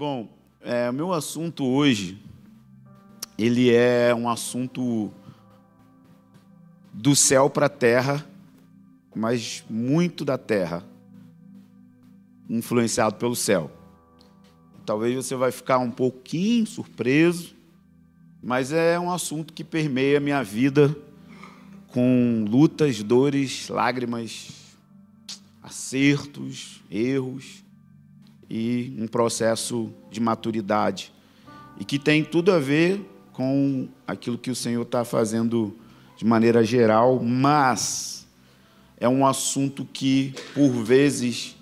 Bom, é, o meu assunto hoje, ele é um assunto do céu para a terra, mas muito da terra, influenciado pelo céu. Talvez você vai ficar um pouquinho surpreso, mas é um assunto que permeia a minha vida com lutas, dores, lágrimas, acertos, erros e um processo de maturidade. E que tem tudo a ver com aquilo que o Senhor está fazendo de maneira geral, mas é um assunto que, por vezes,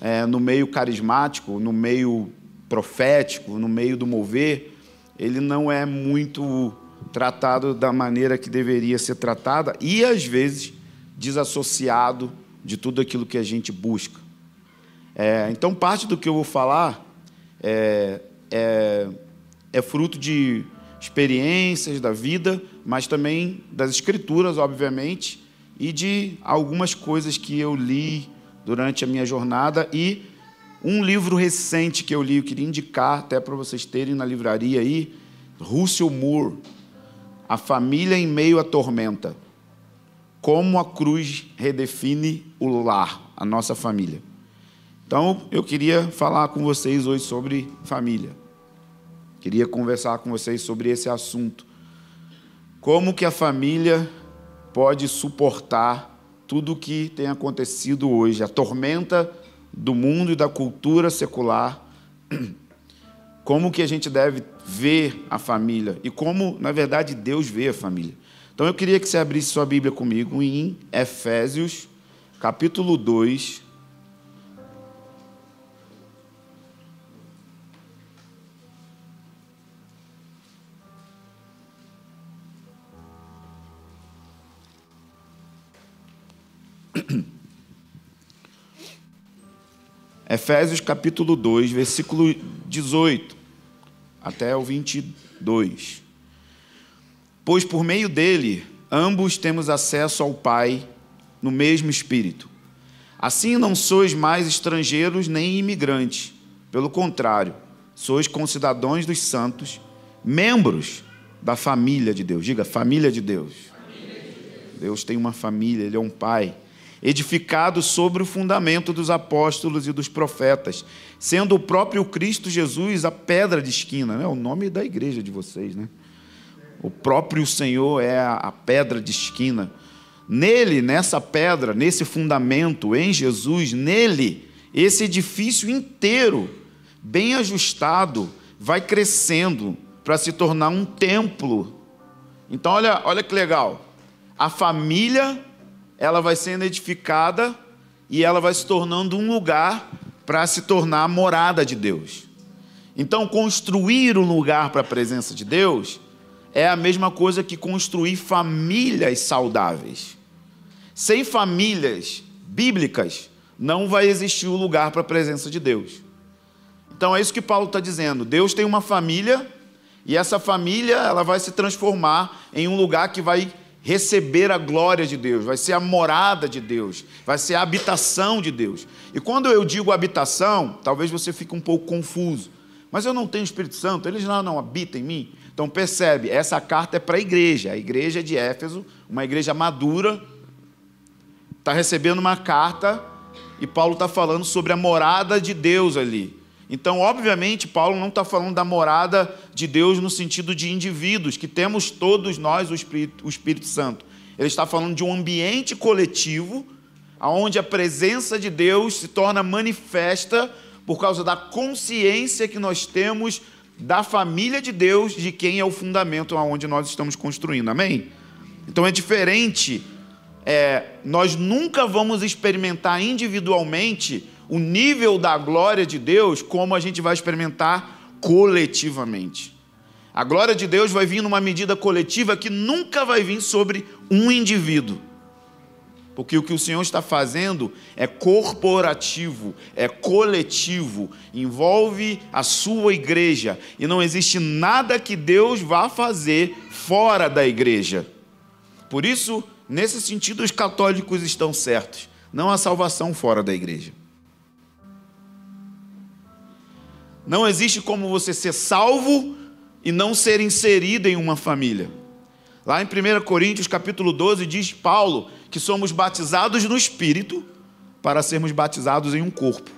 é, no meio carismático, no meio profético, no meio do mover, ele não é muito tratado da maneira que deveria ser tratada e, às vezes, desassociado de tudo aquilo que a gente busca. É, então, parte do que eu vou falar é, é, é fruto de experiências da vida, mas também das escrituras, obviamente, e de algumas coisas que eu li durante a minha jornada e um livro recente que eu li, eu queria indicar até para vocês terem na livraria aí, Russell Moore, A Família em Meio à Tormenta. Como a cruz redefine o lar, a nossa família. Então, eu queria falar com vocês hoje sobre família. Queria conversar com vocês sobre esse assunto. Como que a família pode suportar tudo o que tem acontecido hoje, a tormenta do mundo e da cultura secular. Como que a gente deve ver a família e como, na verdade, Deus vê a família. Então eu queria que você abrisse sua Bíblia comigo em Efésios, capítulo 2, Efésios capítulo 2, versículo 18 até o 22. Pois por meio dele, ambos temos acesso ao Pai no mesmo Espírito. Assim não sois mais estrangeiros nem imigrantes, pelo contrário, sois concidadãos dos santos, membros da família de Deus. Diga, família de Deus. Família de Deus. Deus tem uma família, Ele é um Pai edificado sobre o fundamento dos apóstolos e dos profetas, sendo o próprio Cristo Jesus a pedra de esquina, né? o nome da igreja de vocês. Né? O próprio Senhor é a pedra de esquina. Nele, nessa pedra, nesse fundamento, em Jesus, nele, esse edifício inteiro, bem ajustado, vai crescendo para se tornar um templo. Então, olha, olha que legal. A família ela vai sendo edificada e ela vai se tornando um lugar para se tornar a morada de Deus. Então, construir um lugar para a presença de Deus é a mesma coisa que construir famílias saudáveis. Sem famílias bíblicas, não vai existir um lugar para a presença de Deus. Então é isso que Paulo está dizendo. Deus tem uma família e essa família ela vai se transformar em um lugar que vai receber a glória de Deus, vai ser a morada de Deus, vai ser a habitação de Deus. E quando eu digo habitação, talvez você fique um pouco confuso. Mas eu não tenho Espírito Santo, eles não, não habitam em mim. Então percebe, essa carta é para a igreja, a igreja de Éfeso, uma igreja madura, está recebendo uma carta e Paulo está falando sobre a morada de Deus ali. Então, obviamente, Paulo não está falando da morada de Deus no sentido de indivíduos, que temos todos nós o Espírito, o Espírito Santo. Ele está falando de um ambiente coletivo, onde a presença de Deus se torna manifesta por causa da consciência que nós temos da família de Deus, de quem é o fundamento aonde nós estamos construindo. Amém? Então é diferente. É, nós nunca vamos experimentar individualmente o nível da glória de Deus como a gente vai experimentar coletivamente. A glória de Deus vai vir numa medida coletiva que nunca vai vir sobre um indivíduo. Porque o que o Senhor está fazendo é corporativo, é coletivo, envolve a sua igreja. E não existe nada que Deus vá fazer fora da igreja. Por isso, nesse sentido, os católicos estão certos. Não há salvação fora da igreja. Não existe como você ser salvo e não ser inserido em uma família. Lá em 1 Coríntios capítulo 12 diz Paulo que somos batizados no Espírito para sermos batizados em um corpo.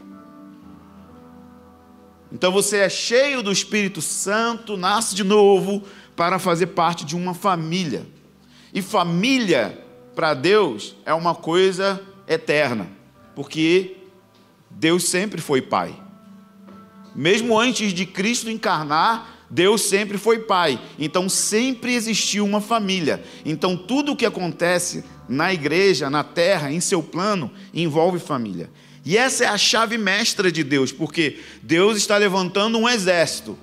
Então você é cheio do Espírito Santo, nasce de novo para fazer parte de uma família. E família, para Deus, é uma coisa eterna, porque Deus sempre foi Pai. Mesmo antes de Cristo encarnar, Deus sempre foi Pai. Então sempre existiu uma família. Então tudo o que acontece na igreja, na terra, em seu plano, envolve família. E essa é a chave mestra de Deus, porque Deus está levantando um exército,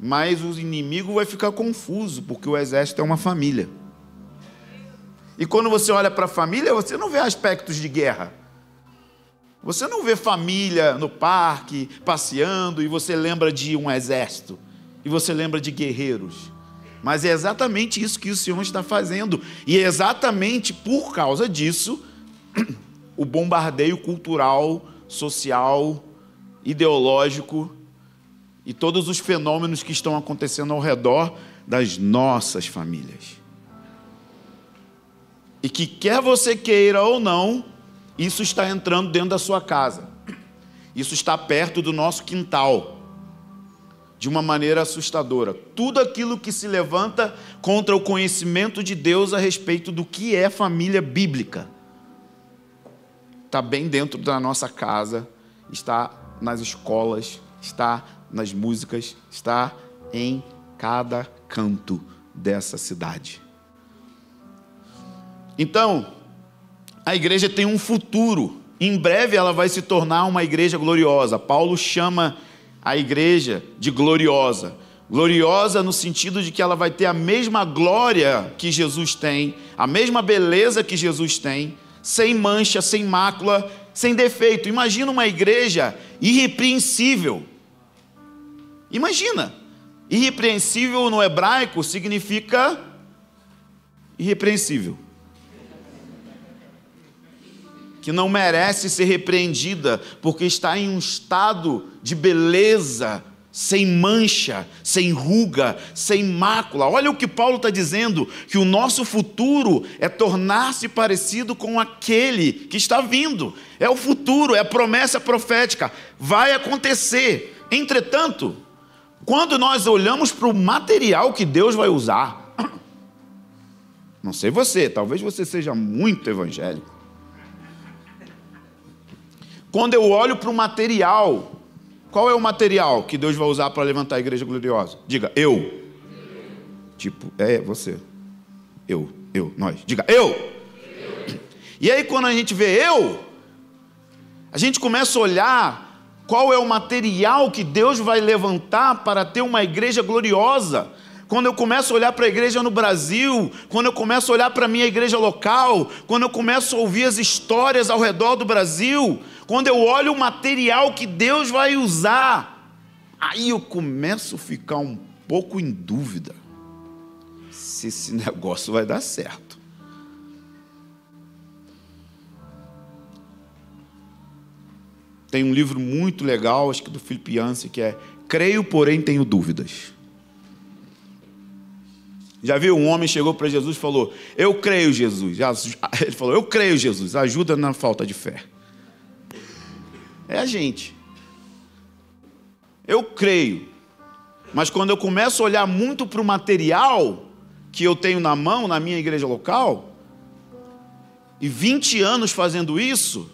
mas o inimigo vai ficar confuso, porque o exército é uma família. E quando você olha para a família, você não vê aspectos de guerra. Você não vê família no parque, passeando, e você lembra de um exército, e você lembra de guerreiros. Mas é exatamente isso que o Senhor está fazendo. E é exatamente por causa disso o bombardeio cultural, social, ideológico e todos os fenômenos que estão acontecendo ao redor das nossas famílias. E que quer você queira ou não, isso está entrando dentro da sua casa. Isso está perto do nosso quintal. De uma maneira assustadora. Tudo aquilo que se levanta contra o conhecimento de Deus a respeito do que é família bíblica está bem dentro da nossa casa, está nas escolas, está nas músicas, está em cada canto dessa cidade. Então, a igreja tem um futuro. Em breve ela vai se tornar uma igreja gloriosa. Paulo chama a igreja de gloriosa. Gloriosa no sentido de que ela vai ter a mesma glória que Jesus tem, a mesma beleza que Jesus tem, sem mancha, sem mácula, sem defeito. Imagina uma igreja irrepreensível. Imagina. Irrepreensível no hebraico significa irrepreensível que não merece ser repreendida, porque está em um estado de beleza, sem mancha, sem ruga, sem mácula. Olha o que Paulo está dizendo: que o nosso futuro é tornar-se parecido com aquele que está vindo. É o futuro, é a promessa profética. Vai acontecer. Entretanto, quando nós olhamos para o material que Deus vai usar, não sei você, talvez você seja muito evangélico. Quando eu olho para o material, qual é o material que Deus vai usar para levantar a igreja gloriosa? Diga, eu. Tipo, é você. Eu, eu, nós. Diga, eu. eu. E aí, quando a gente vê eu, a gente começa a olhar qual é o material que Deus vai levantar para ter uma igreja gloriosa quando eu começo a olhar para a igreja no Brasil, quando eu começo a olhar para a minha igreja local, quando eu começo a ouvir as histórias ao redor do Brasil, quando eu olho o material que Deus vai usar, aí eu começo a ficar um pouco em dúvida se esse negócio vai dar certo. Tem um livro muito legal, acho que do Yancey, que é Creio, porém tenho dúvidas. Já viu? Um homem chegou para Jesus e falou: Eu creio, Jesus. Ele falou: Eu creio, Jesus. Ajuda na falta de fé. É a gente. Eu creio. Mas quando eu começo a olhar muito para o material que eu tenho na mão, na minha igreja local, e 20 anos fazendo isso,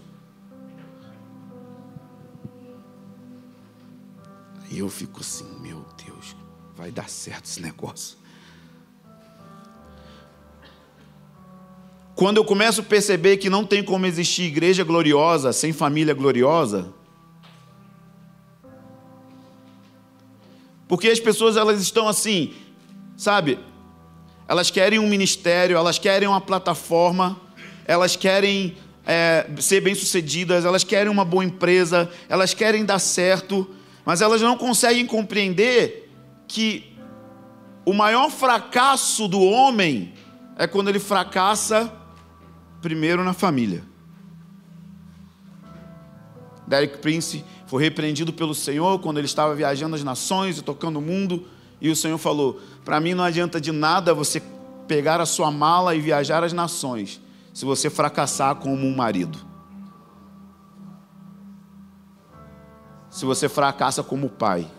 eu fico assim: Meu Deus, vai dar certo esse negócio. Quando eu começo a perceber que não tem como existir igreja gloriosa sem família gloriosa, porque as pessoas elas estão assim, sabe? Elas querem um ministério, elas querem uma plataforma, elas querem é, ser bem-sucedidas, elas querem uma boa empresa, elas querem dar certo, mas elas não conseguem compreender que o maior fracasso do homem é quando ele fracassa primeiro na família. Derek Prince foi repreendido pelo Senhor quando ele estava viajando as nações e tocando o mundo. E o Senhor falou: Para mim não adianta de nada você pegar a sua mala e viajar as nações, se você fracassar como um marido. Se você fracassa como pai.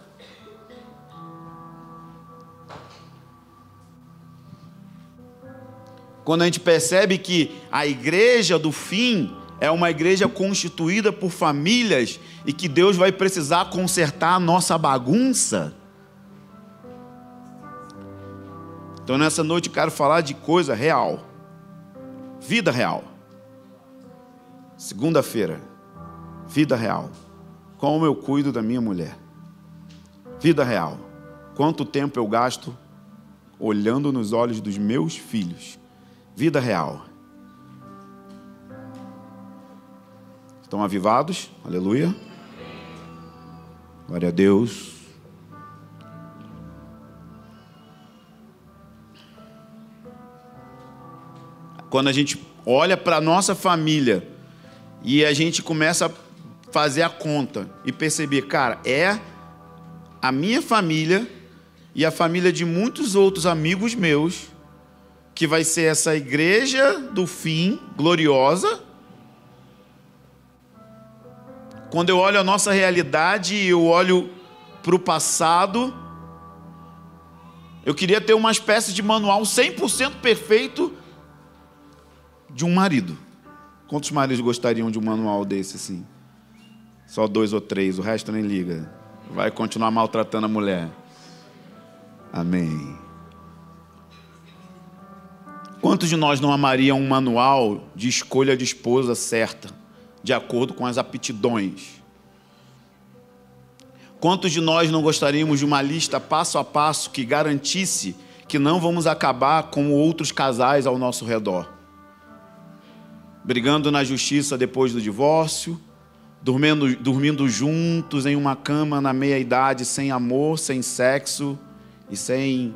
Quando a gente percebe que a igreja do fim é uma igreja constituída por famílias e que Deus vai precisar consertar a nossa bagunça. Então nessa noite eu quero falar de coisa real. Vida real. Segunda-feira. Vida real. Como eu cuido da minha mulher. Vida real. Quanto tempo eu gasto olhando nos olhos dos meus filhos. Vida real. Estão avivados? Aleluia. Glória a Deus. Quando a gente olha para a nossa família e a gente começa a fazer a conta e perceber, cara, é a minha família e a família de muitos outros amigos meus que vai ser essa igreja do fim gloriosa. Quando eu olho a nossa realidade e eu olho para o passado, eu queria ter uma espécie de manual 100% perfeito de um marido. Quantos maridos gostariam de um manual desse assim? Só dois ou três, o resto nem liga. Vai continuar maltratando a mulher. Amém. Quantos de nós não amariam um manual de escolha de esposa certa, de acordo com as aptidões? Quantos de nós não gostaríamos de uma lista passo a passo que garantisse que não vamos acabar como outros casais ao nosso redor? Brigando na justiça depois do divórcio, dormindo, dormindo juntos em uma cama na meia-idade, sem amor, sem sexo e sem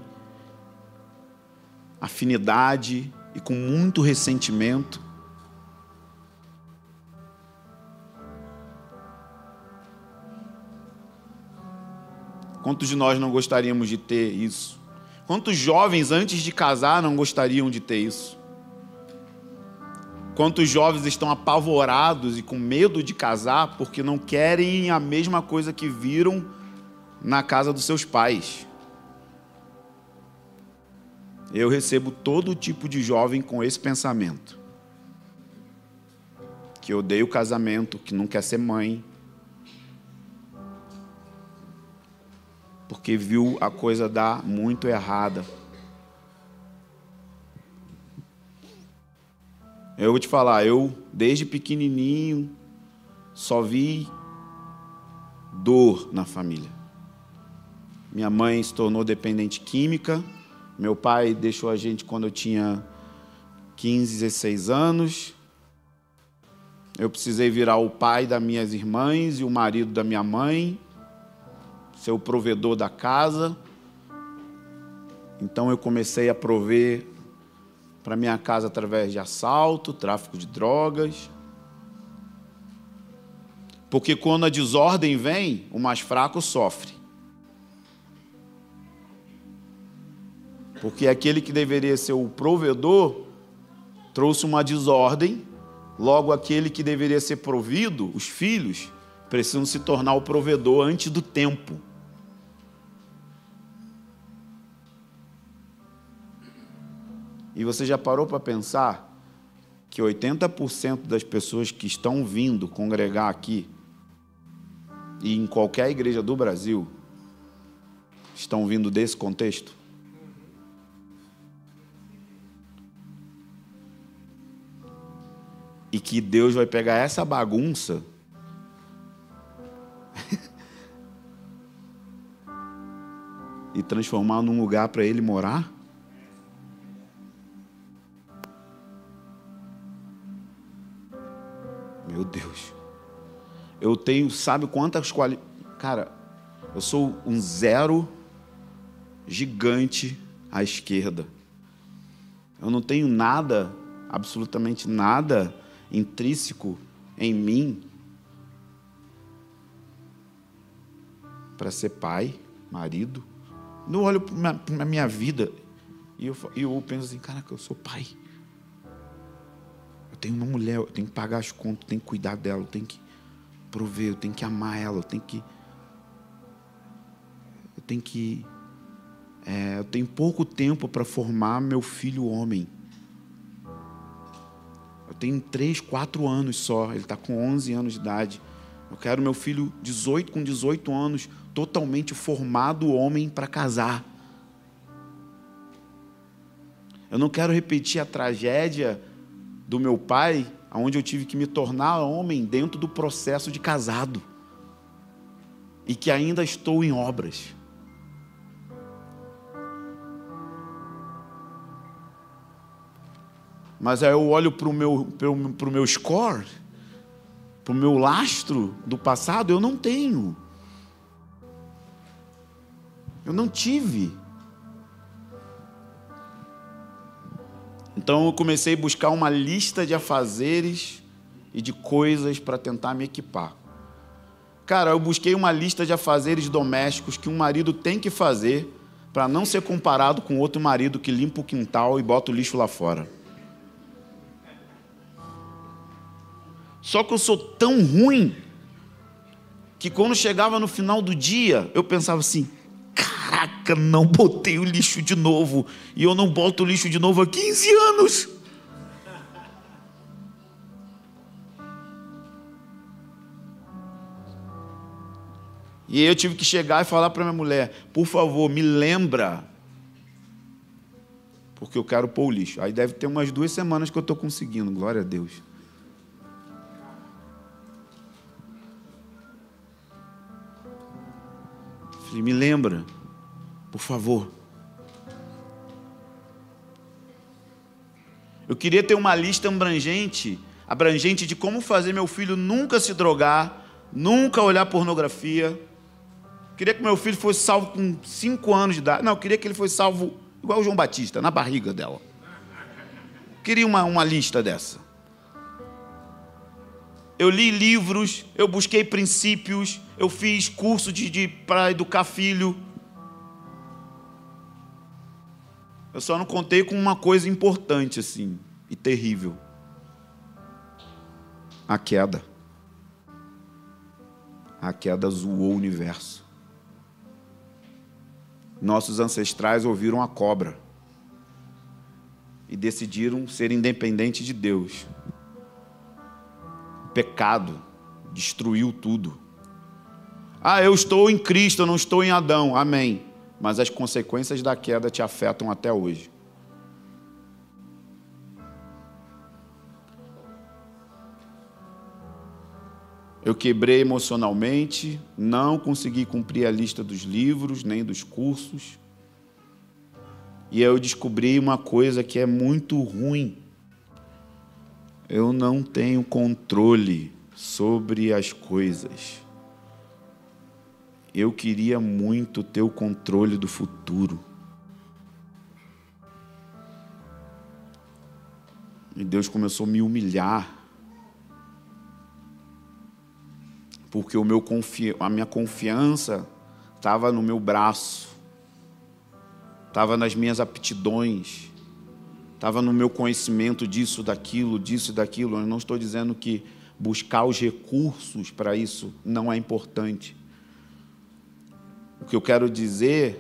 afinidade e com muito ressentimento. Quantos de nós não gostaríamos de ter isso? Quantos jovens antes de casar não gostariam de ter isso? Quantos jovens estão apavorados e com medo de casar porque não querem a mesma coisa que viram na casa dos seus pais? Eu recebo todo tipo de jovem com esse pensamento. Que odeia o casamento, que não quer ser mãe. Porque viu a coisa dar muito errada. Eu vou te falar, eu desde pequenininho só vi dor na família. Minha mãe se tornou dependente química meu pai deixou a gente quando eu tinha 15, 16 anos. Eu precisei virar o pai das minhas irmãs e o marido da minha mãe, ser o provedor da casa. Então eu comecei a prover para minha casa através de assalto, tráfico de drogas. Porque quando a desordem vem, o mais fraco sofre. Porque aquele que deveria ser o provedor trouxe uma desordem, logo aquele que deveria ser provido, os filhos, precisam se tornar o provedor antes do tempo. E você já parou para pensar que 80% das pessoas que estão vindo congregar aqui e em qualquer igreja do Brasil estão vindo desse contexto? E que Deus vai pegar essa bagunça e transformar num lugar para ele morar? Meu Deus. Eu tenho, sabe quantas qualidades. Cara, eu sou um zero gigante à esquerda. Eu não tenho nada, absolutamente nada intrínseco em mim para ser pai, marido. Não olho para a minha vida e eu, eu penso assim: caraca, eu sou pai. Eu tenho uma mulher, eu tenho que pagar as contas, eu tenho que cuidar dela, eu tenho que prover, eu tenho que amar ela, eu tenho que. Eu tenho que. É, eu tenho pouco tempo para formar meu filho homem. Eu tenho 3, 4 anos só, ele está com 11 anos de idade. Eu quero meu filho 18 com 18 anos, totalmente formado homem para casar. Eu não quero repetir a tragédia do meu pai, onde eu tive que me tornar homem dentro do processo de casado. E que ainda estou em obras. Mas aí eu olho para o meu, pro meu score, para o meu lastro do passado, eu não tenho. Eu não tive. Então eu comecei a buscar uma lista de afazeres e de coisas para tentar me equipar. Cara, eu busquei uma lista de afazeres domésticos que um marido tem que fazer para não ser comparado com outro marido que limpa o quintal e bota o lixo lá fora. Só que eu sou tão ruim que quando chegava no final do dia, eu pensava assim: Caraca, não botei o lixo de novo. E eu não boto o lixo de novo há 15 anos. E eu tive que chegar e falar para minha mulher: por favor, me lembra. Porque eu quero pôr o lixo. Aí deve ter umas duas semanas que eu estou conseguindo, glória a Deus. Me lembra por favor. Eu queria ter uma lista abrangente, abrangente de como fazer meu filho nunca se drogar, nunca olhar pornografia. Queria que meu filho fosse salvo com 5 anos de idade. Não, eu queria que ele fosse salvo igual o João Batista, na barriga dela. Queria uma, uma lista dessa. Eu li livros, eu busquei princípios, eu fiz curso de, de para educar filho. Eu só não contei com uma coisa importante assim e terrível. A queda. A queda zoou o universo. Nossos ancestrais ouviram a cobra e decidiram ser independentes de Deus. Pecado destruiu tudo. Ah, eu estou em Cristo, eu não estou em Adão. Amém mas as consequências da queda te afetam até hoje. Eu quebrei emocionalmente, não consegui cumprir a lista dos livros nem dos cursos. E eu descobri uma coisa que é muito ruim. Eu não tenho controle sobre as coisas eu queria muito ter o controle do futuro. E Deus começou a me humilhar. Porque o meu confi... a minha confiança estava no meu braço, estava nas minhas aptidões, estava no meu conhecimento disso, daquilo, disso e daquilo. Eu não estou dizendo que buscar os recursos para isso não é importante. O que eu quero dizer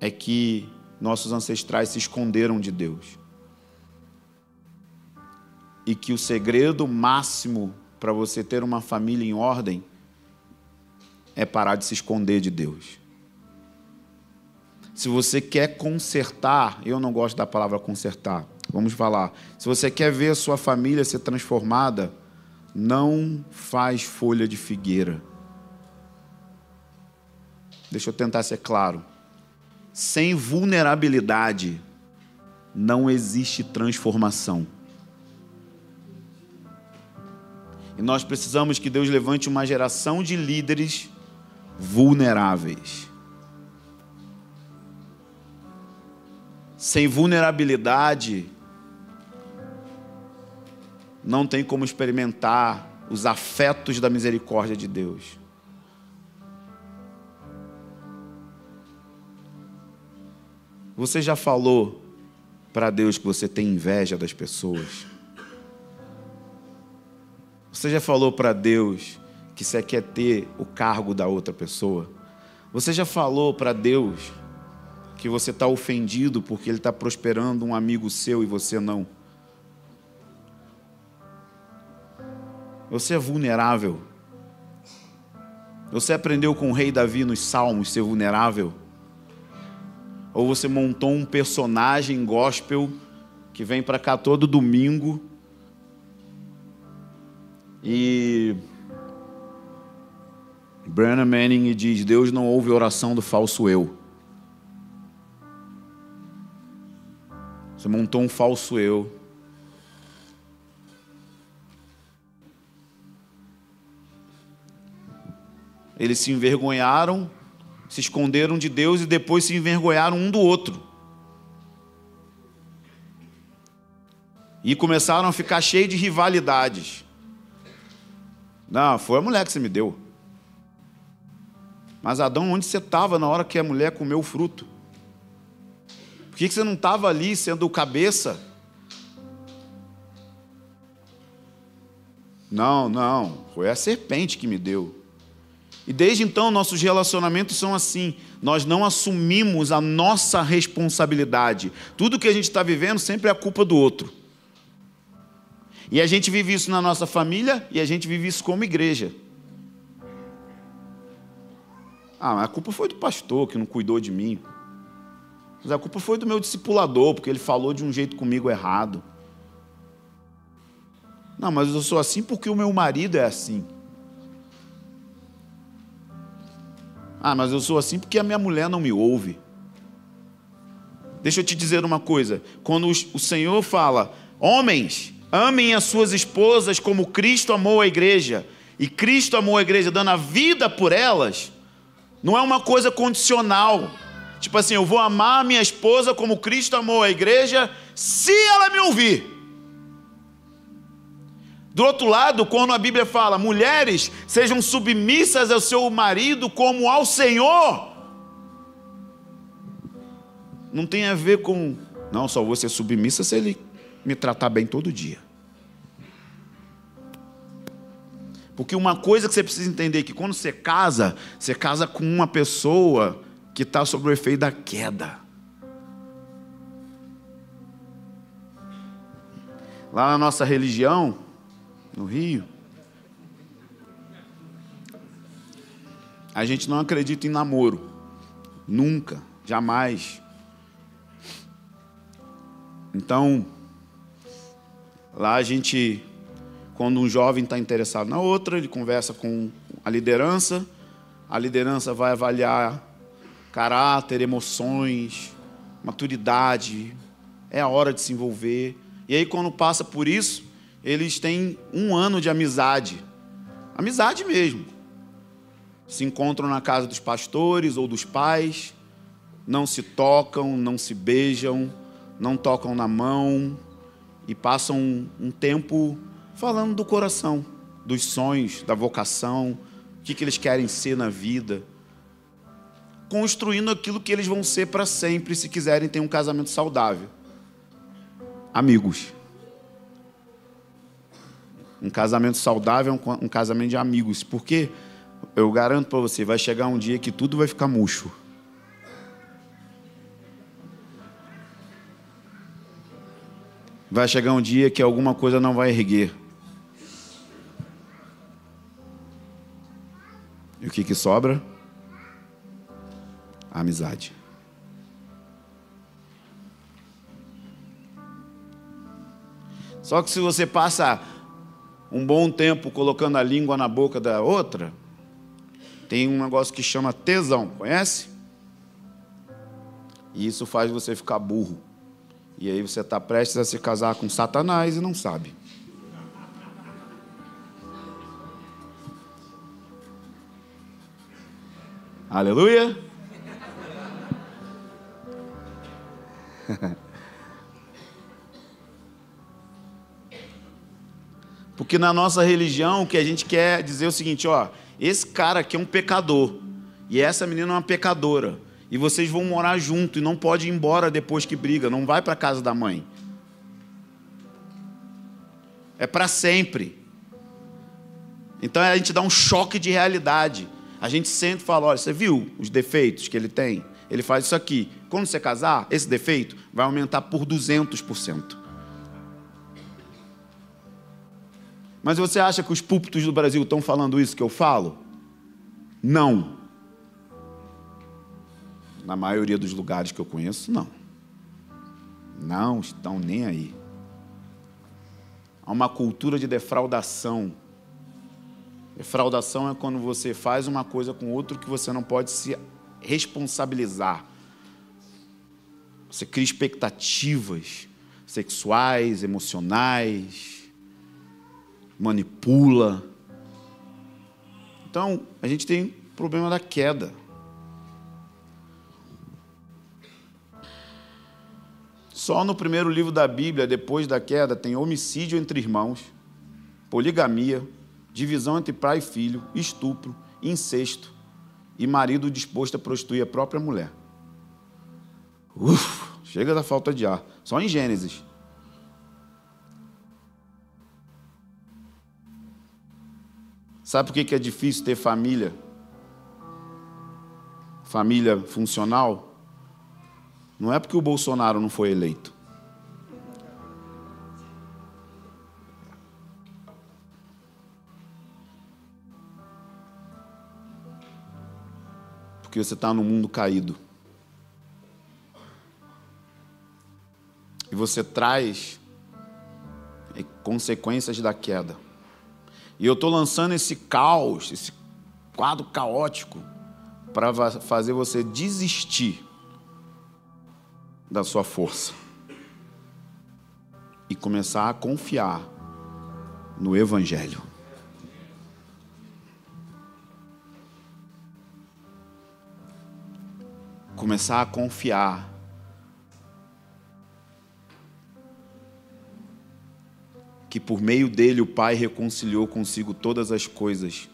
é que nossos ancestrais se esconderam de Deus. E que o segredo máximo para você ter uma família em ordem é parar de se esconder de Deus. Se você quer consertar, eu não gosto da palavra consertar, vamos falar. Se você quer ver a sua família ser transformada, não faz folha de figueira Deixa eu tentar ser claro. Sem vulnerabilidade não existe transformação. E nós precisamos que Deus levante uma geração de líderes vulneráveis. sem vulnerabilidade, não tem como experimentar os afetos da misericórdia de Deus. Você já falou para Deus que você tem inveja das pessoas? Você já falou para Deus que você quer ter o cargo da outra pessoa? Você já falou para Deus que você está ofendido porque Ele está prosperando um amigo seu e você não? Você é vulnerável. Você aprendeu com o rei Davi nos Salmos ser vulnerável? Ou você montou um personagem gospel que vem para cá todo domingo e Brennan Manning diz: Deus não ouve oração do falso eu. Você montou um falso eu. Eles se envergonharam, se esconderam de Deus e depois se envergonharam um do outro. E começaram a ficar cheios de rivalidades. Não, foi a mulher que você me deu. Mas Adão, onde você estava na hora que a mulher comeu o fruto? Por que você não estava ali sendo o cabeça? Não, não, foi a serpente que me deu. E desde então nossos relacionamentos são assim. Nós não assumimos a nossa responsabilidade. Tudo que a gente está vivendo sempre é a culpa do outro. E a gente vive isso na nossa família e a gente vive isso como igreja. Ah, mas a culpa foi do pastor que não cuidou de mim. Mas a culpa foi do meu discipulador, porque ele falou de um jeito comigo errado. Não, mas eu sou assim porque o meu marido é assim. Ah, mas eu sou assim porque a minha mulher não me ouve. Deixa eu te dizer uma coisa: quando o Senhor fala, homens, Amem as suas esposas como Cristo amou a igreja. E Cristo amou a igreja dando a vida por elas. Não é uma coisa condicional. Tipo assim, eu vou amar minha esposa como Cristo amou a igreja, se ela me ouvir. Do outro lado, quando a Bíblia fala, mulheres sejam submissas ao seu marido como ao Senhor, não tem a ver com, não, só vou ser submissa se ele me tratar bem todo dia. Porque uma coisa que você precisa entender é que quando você casa, você casa com uma pessoa que está sob o efeito da queda. Lá na nossa religião, no Rio, a gente não acredita em namoro. Nunca, jamais. Então, Lá a gente, quando um jovem está interessado na outra, ele conversa com a liderança, a liderança vai avaliar caráter, emoções, maturidade, é a hora de se envolver. E aí, quando passa por isso, eles têm um ano de amizade, amizade mesmo. Se encontram na casa dos pastores ou dos pais, não se tocam, não se beijam, não tocam na mão, e passam um, um tempo falando do coração, dos sonhos, da vocação, o que, que eles querem ser na vida, construindo aquilo que eles vão ser para sempre se quiserem ter um casamento saudável. Amigos. Um casamento saudável é um, casamento de amigos, porque eu garanto para você, vai chegar um dia que tudo vai ficar murcho. vai chegar um dia que alguma coisa não vai erguer. E o que, que sobra? A amizade. Só que se você passa um bom tempo colocando a língua na boca da outra, tem um negócio que chama tesão, conhece? E isso faz você ficar burro. E aí você está prestes a se casar com Satanás e não sabe. Aleluia! Porque na nossa religião o que a gente quer dizer é o seguinte, ó, esse cara aqui é um pecador e essa menina é uma pecadora. E vocês vão morar junto e não pode ir embora depois que briga, não vai para casa da mãe. É para sempre. Então a gente dá um choque de realidade. A gente sente e fala: olha, você viu os defeitos que ele tem? Ele faz isso aqui. Quando você casar, esse defeito vai aumentar por 200%. Mas você acha que os púlpitos do Brasil estão falando isso que eu falo? Não. Na maioria dos lugares que eu conheço, não. Não estão nem aí. Há uma cultura de defraudação. Defraudação é quando você faz uma coisa com outro que você não pode se responsabilizar. Você cria expectativas sexuais, emocionais, manipula. Então, a gente tem problema da queda. Só no primeiro livro da Bíblia, depois da queda, tem homicídio entre irmãos, poligamia, divisão entre pai e filho, estupro, incesto e marido disposto a prostituir a própria mulher. Uf, chega da falta de ar. Só em Gênesis. Sabe por que é difícil ter família? Família funcional? Não é porque o Bolsonaro não foi eleito. Porque você está no mundo caído. E você traz consequências da queda. E eu estou lançando esse caos, esse quadro caótico, para fazer você desistir da sua força e começar a confiar no Evangelho. Começar a confiar que por meio dele o Pai reconciliou consigo todas as coisas.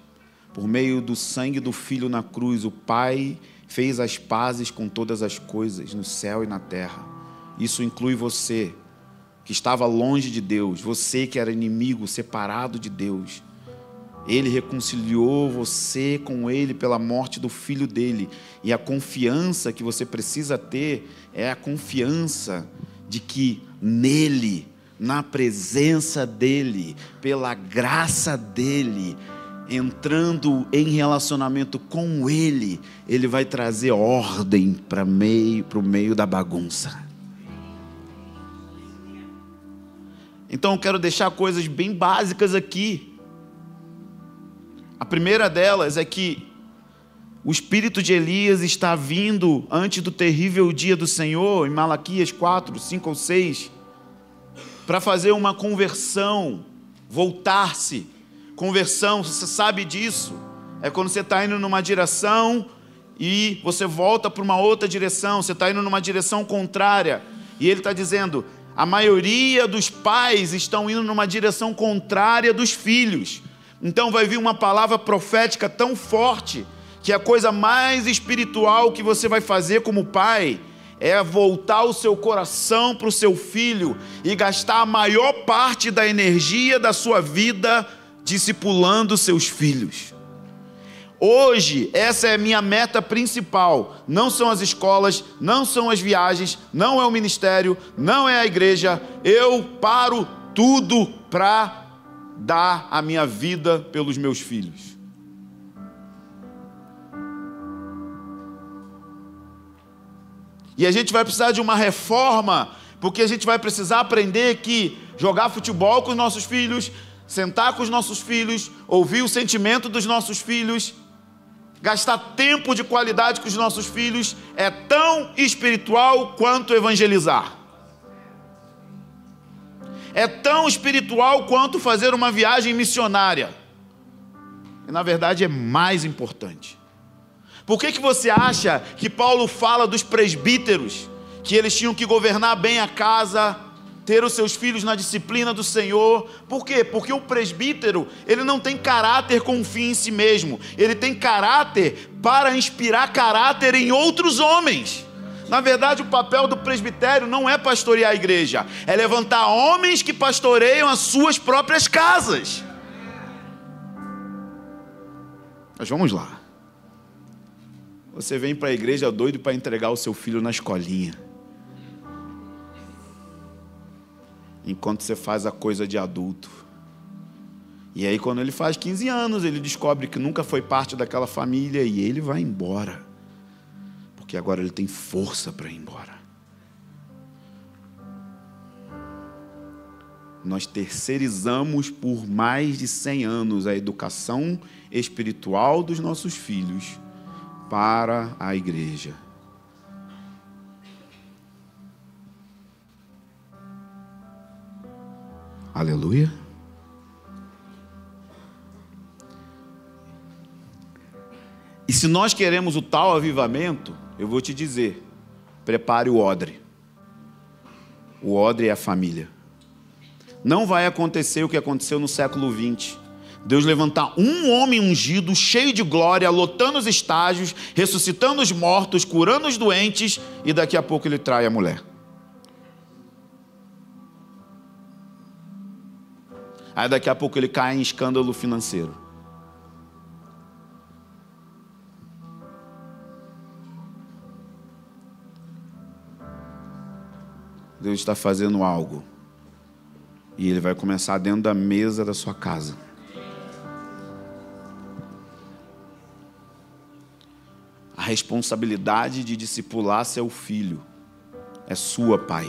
Por meio do sangue do Filho na cruz, o Pai fez as pazes com todas as coisas, no céu e na terra. Isso inclui você, que estava longe de Deus, você que era inimigo, separado de Deus. Ele reconciliou você com Ele pela morte do filho dele. E a confiança que você precisa ter é a confiança de que nele, na presença dele, pela graça dele, entrando em relacionamento com Ele, Ele vai trazer ordem para meio, o meio da bagunça. Então eu quero deixar coisas bem básicas aqui. A primeira delas é que o espírito de Elias está vindo antes do terrível dia do Senhor, em Malaquias 4, 5 ou 6, para fazer uma conversão, voltar-se Conversão, você sabe disso. É quando você está indo numa direção e você volta para uma outra direção, você está indo numa direção contrária. E ele está dizendo: a maioria dos pais estão indo numa direção contrária dos filhos. Então vai vir uma palavra profética tão forte que a coisa mais espiritual que você vai fazer como pai é voltar o seu coração para o seu filho e gastar a maior parte da energia da sua vida discipulando seus filhos. Hoje, essa é a minha meta principal. Não são as escolas, não são as viagens, não é o ministério, não é a igreja. Eu paro tudo para dar a minha vida pelos meus filhos. E a gente vai precisar de uma reforma, porque a gente vai precisar aprender que jogar futebol com os nossos filhos, sentar com os nossos filhos, ouvir o sentimento dos nossos filhos, gastar tempo de qualidade com os nossos filhos é tão espiritual quanto evangelizar. É tão espiritual quanto fazer uma viagem missionária. E na verdade é mais importante. Por que, que você acha que Paulo fala dos presbíteros, que eles tinham que governar bem a casa, ter os seus filhos na disciplina do Senhor. Por quê? Porque o presbítero, ele não tem caráter com fim em si mesmo. Ele tem caráter para inspirar caráter em outros homens. Na verdade, o papel do presbitério não é pastorear a igreja, é levantar homens que pastoreiam as suas próprias casas. Mas vamos lá. Você vem para a igreja doido para entregar o seu filho na escolinha. enquanto você faz a coisa de adulto. E aí, quando ele faz 15 anos, ele descobre que nunca foi parte daquela família e ele vai embora. Porque agora ele tem força para ir embora. Nós terceirizamos por mais de 100 anos a educação espiritual dos nossos filhos para a igreja. Aleluia. E se nós queremos o tal avivamento, eu vou te dizer: prepare o odre. O odre é a família. Não vai acontecer o que aconteceu no século XX. Deus levantar um homem ungido, cheio de glória, lotando os estágios, ressuscitando os mortos, curando os doentes, e daqui a pouco ele trai a mulher. Aí daqui a pouco ele cai em escândalo financeiro. Deus está fazendo algo. E ele vai começar dentro da mesa da sua casa. Responsabilidade de discipular seu filho é sua, pai.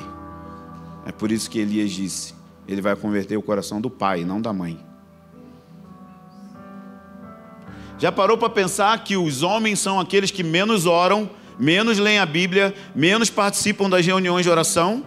É por isso que Elias disse: ele vai converter o coração do pai, não da mãe. Já parou para pensar que os homens são aqueles que menos oram, menos leem a Bíblia, menos participam das reuniões de oração?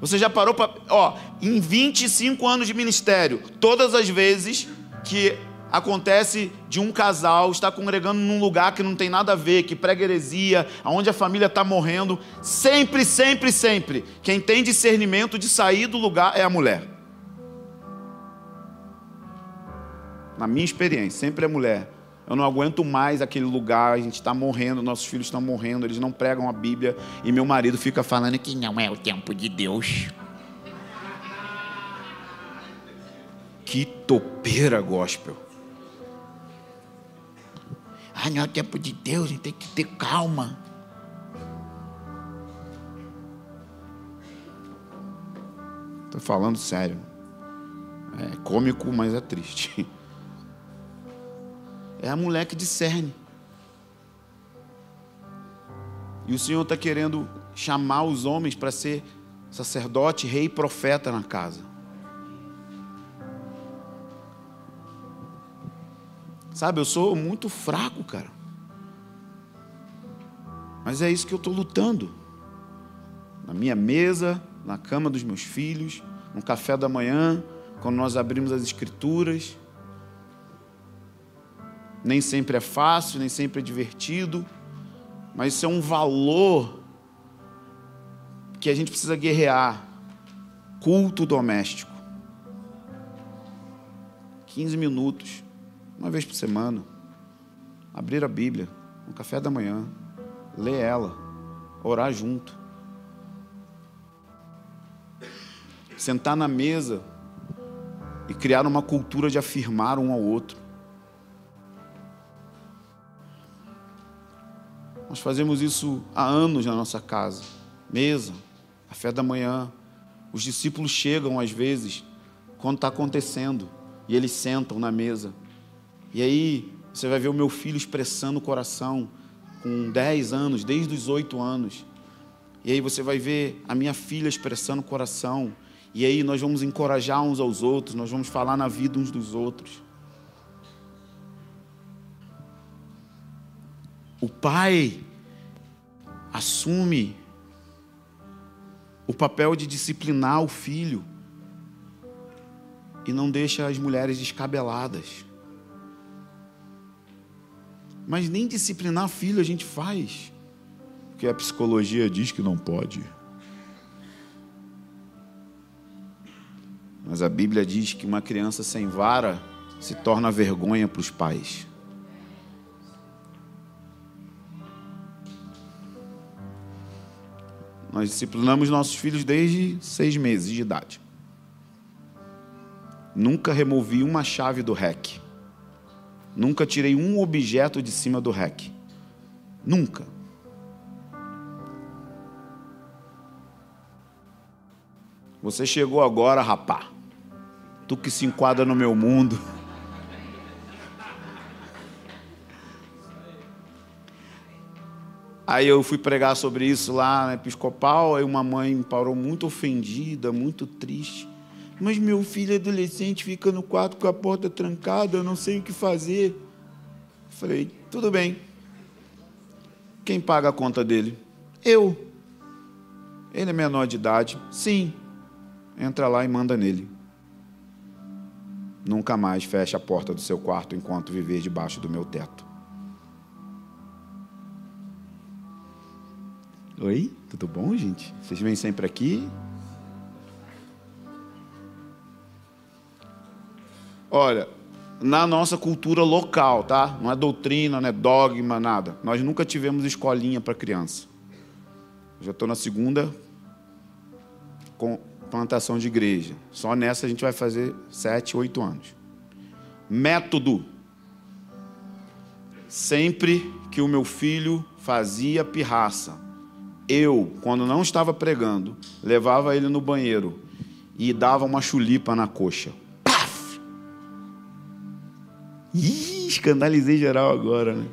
Você já parou para. Ó, em 25 anos de ministério, todas as vezes que acontece de um casal estar congregando num lugar que não tem nada a ver, que prega heresia, onde a família está morrendo. Sempre, sempre, sempre. Quem tem discernimento de sair do lugar é a mulher. Na minha experiência, sempre é mulher. Eu não aguento mais aquele lugar, a gente está morrendo, nossos filhos estão morrendo, eles não pregam a Bíblia e meu marido fica falando que não é o tempo de Deus. Que topeira gospel. Ah, não é o tempo de Deus, a gente tem que ter calma. Estou falando sério. É cômico, mas é triste. É a mulher que discerne. E o Senhor está querendo chamar os homens para ser sacerdote, rei e profeta na casa. Sabe, eu sou muito fraco, cara. Mas é isso que eu estou lutando. Na minha mesa, na cama dos meus filhos, no café da manhã, quando nós abrimos as escrituras. Nem sempre é fácil, nem sempre é divertido, mas isso é um valor que a gente precisa guerrear. Culto doméstico. 15 minutos uma vez por semana, abrir a Bíblia, no café da manhã, ler ela, orar junto, sentar na mesa e criar uma cultura de afirmar um ao outro. Nós fazemos isso há anos na nossa casa. Mesa, café da manhã. Os discípulos chegam às vezes quando está acontecendo e eles sentam na mesa e aí você vai ver o meu filho expressando o coração com 10 anos, desde os 8 anos. E aí você vai ver a minha filha expressando o coração. E aí nós vamos encorajar uns aos outros, nós vamos falar na vida uns dos outros. O pai assume o papel de disciplinar o filho e não deixa as mulheres descabeladas. Mas nem disciplinar filho a gente faz, porque a psicologia diz que não pode. Mas a Bíblia diz que uma criança sem vara se torna vergonha para os pais. Nós disciplinamos nossos filhos desde seis meses de idade. Nunca removi uma chave do REC. Nunca tirei um objeto de cima do REC. Nunca. Você chegou agora, rapá. Tu que se enquadra no meu mundo. Aí eu fui pregar sobre isso lá na Episcopal, aí uma mãe parou muito ofendida, muito triste. Mas meu filho adolescente fica no quarto com a porta trancada, eu não sei o que fazer. Falei, tudo bem. Quem paga a conta dele? Eu. Ele é menor de idade? Sim. Entra lá e manda nele. Nunca mais feche a porta do seu quarto enquanto viver debaixo do meu teto. Oi, tudo bom, gente? Vocês vêm sempre aqui? Olha, na nossa cultura local, tá? Não é doutrina, não é dogma, nada. Nós nunca tivemos escolinha para criança. Já estou na segunda com plantação de igreja. Só nessa a gente vai fazer sete, oito anos. Método. Sempre que o meu filho fazia pirraça, eu, quando não estava pregando, levava ele no banheiro e dava uma chulipa na coxa. Ih, escandalizei geral agora, né?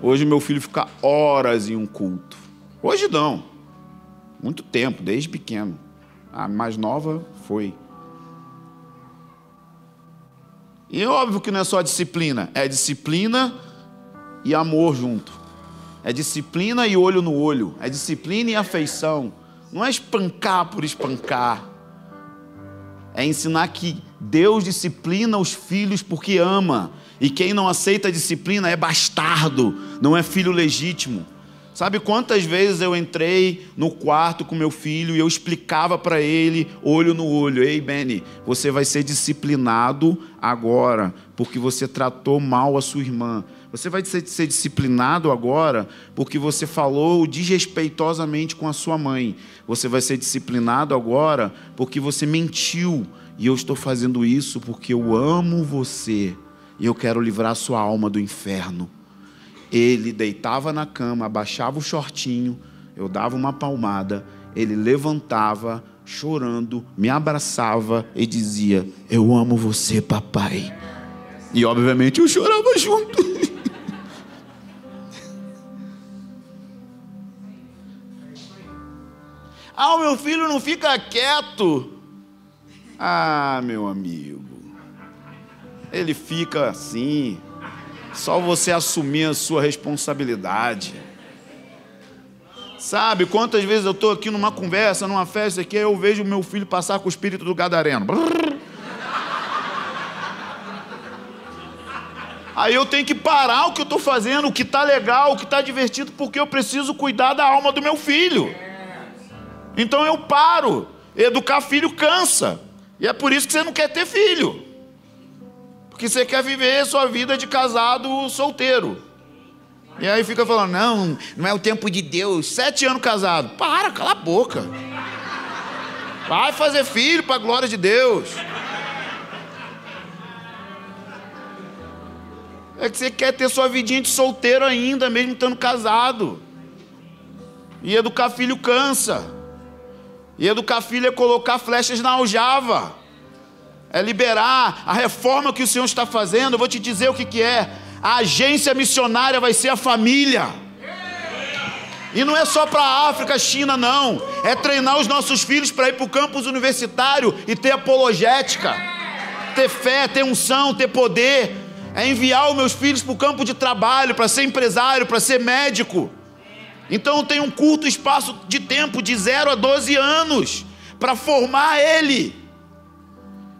Hoje meu filho fica horas em um culto. Hoje não. Muito tempo, desde pequeno. A mais nova foi. E óbvio que não é só disciplina, é disciplina e amor junto. É disciplina e olho no olho. É disciplina e afeição. Não é espancar por espancar. É ensinar que Deus disciplina os filhos porque ama. E quem não aceita a disciplina é bastardo, não é filho legítimo. Sabe quantas vezes eu entrei no quarto com meu filho e eu explicava para ele, olho no olho: Ei, Benny, você vai ser disciplinado agora, porque você tratou mal a sua irmã. Você vai ser, ser disciplinado agora porque você falou desrespeitosamente com a sua mãe. Você vai ser disciplinado agora porque você mentiu. E eu estou fazendo isso porque eu amo você e eu quero livrar sua alma do inferno. Ele deitava na cama, abaixava o shortinho, eu dava uma palmada, ele levantava, chorando, me abraçava e dizia: Eu amo você, papai. E obviamente eu chorava junto. Ah, o meu filho não fica quieto. Ah, meu amigo. Ele fica assim. Só você assumir a sua responsabilidade. Sabe, quantas vezes eu estou aqui numa conversa, numa festa aqui, eu vejo meu filho passar com o espírito do gadareno. Aí eu tenho que parar o que eu estou fazendo, o que está legal, o que está divertido, porque eu preciso cuidar da alma do meu filho. Então eu paro. Educar filho cansa. E é por isso que você não quer ter filho. Porque você quer viver sua vida de casado solteiro. E aí fica falando, não, não é o tempo de Deus. Sete anos casado. Para, cala a boca. Vai fazer filho para a glória de Deus. É que você quer ter sua vidinha de solteiro ainda, mesmo estando casado. E educar filho cansa. E educar filho é colocar flechas na aljava. É liberar a reforma que o Senhor está fazendo. Eu vou te dizer o que, que é. A agência missionária vai ser a família. E não é só para a África, China, não. É treinar os nossos filhos para ir para o campus universitário e ter apologética, ter fé, ter unção, ter poder. É enviar os meus filhos para o campo de trabalho, para ser empresário, para ser médico. Então tem um curto espaço de tempo, de 0 a 12 anos, para formar ele.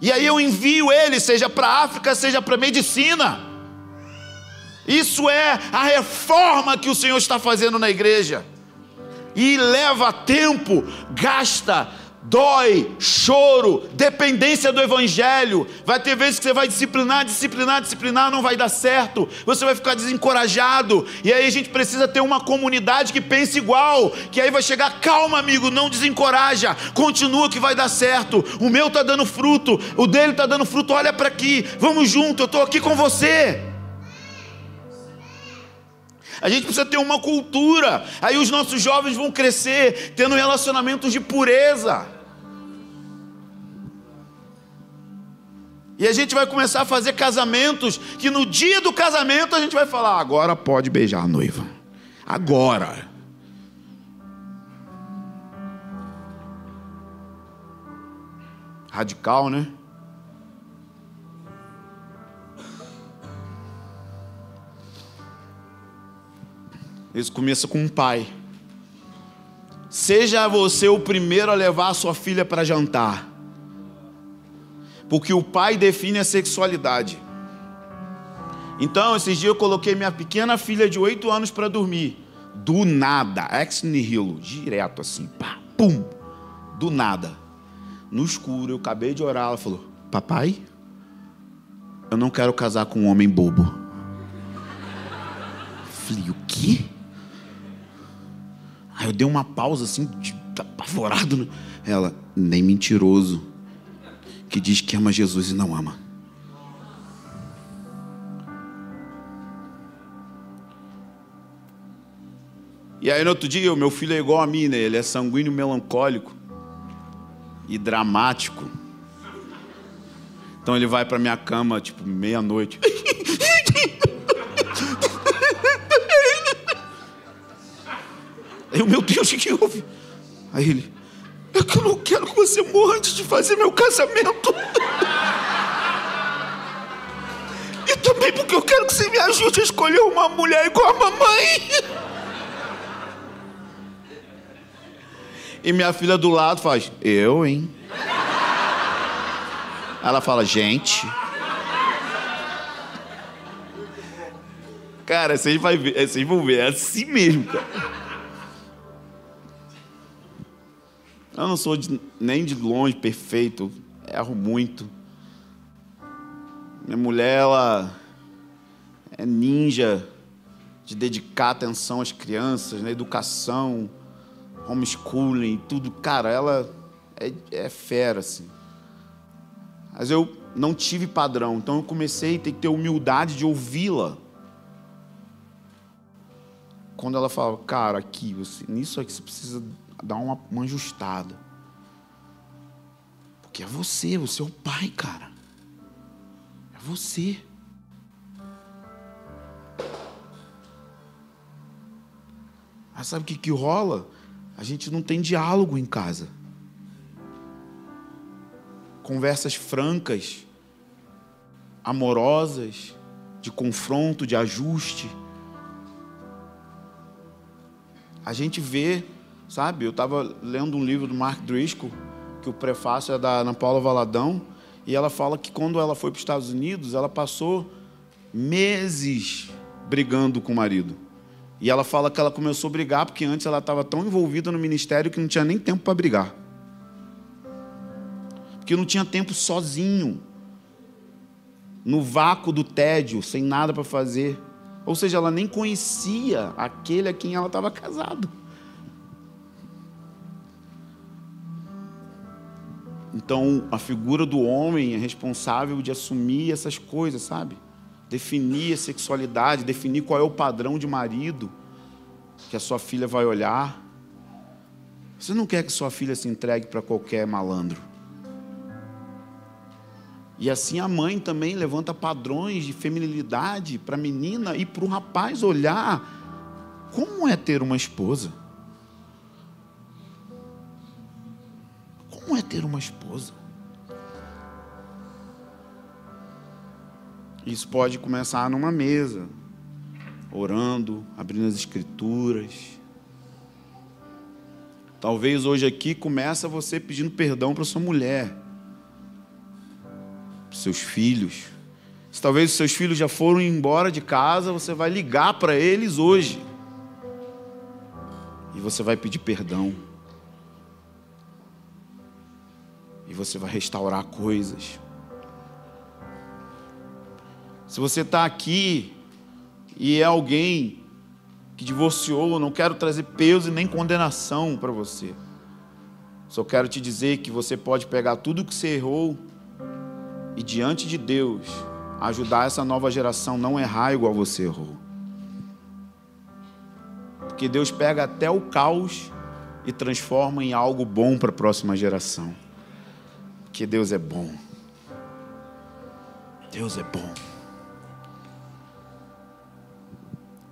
E aí eu envio ele, seja para a África, seja para a medicina. Isso é a reforma que o Senhor está fazendo na igreja. E leva tempo, gasta dói, choro, dependência do evangelho. Vai ter vezes que você vai disciplinar, disciplinar, disciplinar, não vai dar certo. Você vai ficar desencorajado. E aí a gente precisa ter uma comunidade que pense igual, que aí vai chegar, calma, amigo, não desencoraja. Continua que vai dar certo. O meu está dando fruto, o dele está dando fruto. Olha para aqui. Vamos junto, eu estou aqui com você. A gente precisa ter uma cultura. Aí os nossos jovens vão crescer tendo relacionamentos de pureza. E a gente vai começar a fazer casamentos que no dia do casamento a gente vai falar: agora pode beijar a noiva. Agora. Radical, né? Isso começa com um pai. Seja você o primeiro a levar a sua filha para jantar. Porque o pai define a sexualidade. Então, esses dias eu coloquei minha pequena filha de 8 anos para dormir. Do nada, ex nihilo, direto assim, pá, pum, do nada. No escuro, eu acabei de orar, ela falou: Papai, eu não quero casar com um homem bobo. Falei, o quê? Aí eu dei uma pausa assim, apavorado. Né? Ela, nem mentiroso, que diz que ama Jesus e não ama. E aí no outro dia, o meu filho é igual a mim, né? Ele é sanguíneo, melancólico e dramático. Então ele vai para minha cama, tipo, meia-noite. Eu, meu Deus, o que houve? Aí ele, é que eu não quero que você morra antes de fazer meu casamento. e também porque eu quero que você me ajude a escolher uma mulher igual a mamãe. E minha filha do lado faz, eu, hein? Ela fala, gente. Cara, vocês, vocês vão ver, é assim mesmo, cara. Eu não sou de, nem de longe perfeito, erro muito. Minha mulher, ela é ninja de dedicar atenção às crianças, na educação, homeschooling, tudo. Cara, ela é, é fera, assim. Mas eu não tive padrão, então eu comecei a ter que ter humildade de ouvi-la. Quando ela fala, cara, aqui, você, nisso aqui você precisa dar uma, uma ajustada. Porque é você, você é o pai, cara. É você. Mas sabe o que, que rola? A gente não tem diálogo em casa. Conversas francas, amorosas, de confronto, de ajuste. A gente vê Sabe? Eu estava lendo um livro do Mark Driscoll, que o prefácio é da Ana Paula Valadão, e ela fala que quando ela foi para os Estados Unidos, ela passou meses brigando com o marido. E ela fala que ela começou a brigar porque antes ela estava tão envolvida no ministério que não tinha nem tempo para brigar. Porque não tinha tempo sozinho, no vácuo do tédio, sem nada para fazer. Ou seja, ela nem conhecia aquele a quem ela estava casado. Então, a figura do homem é responsável de assumir essas coisas, sabe? Definir a sexualidade, definir qual é o padrão de marido que a sua filha vai olhar. Você não quer que sua filha se entregue para qualquer malandro. E assim a mãe também levanta padrões de feminilidade para a menina e para o rapaz olhar como é ter uma esposa. Como é ter uma esposa? Isso pode começar numa mesa, orando, abrindo as escrituras. Talvez hoje aqui começa você pedindo perdão para sua mulher, para seus filhos. Se talvez os seus filhos já foram embora de casa, você vai ligar para eles hoje. E você vai pedir perdão. E você vai restaurar coisas. Se você está aqui e é alguém que divorciou, não quero trazer peso e nem condenação para você. Só quero te dizer que você pode pegar tudo que você errou e diante de Deus ajudar essa nova geração não errar igual você errou. Porque Deus pega até o caos e transforma em algo bom para a próxima geração. Porque Deus é bom. Deus é bom.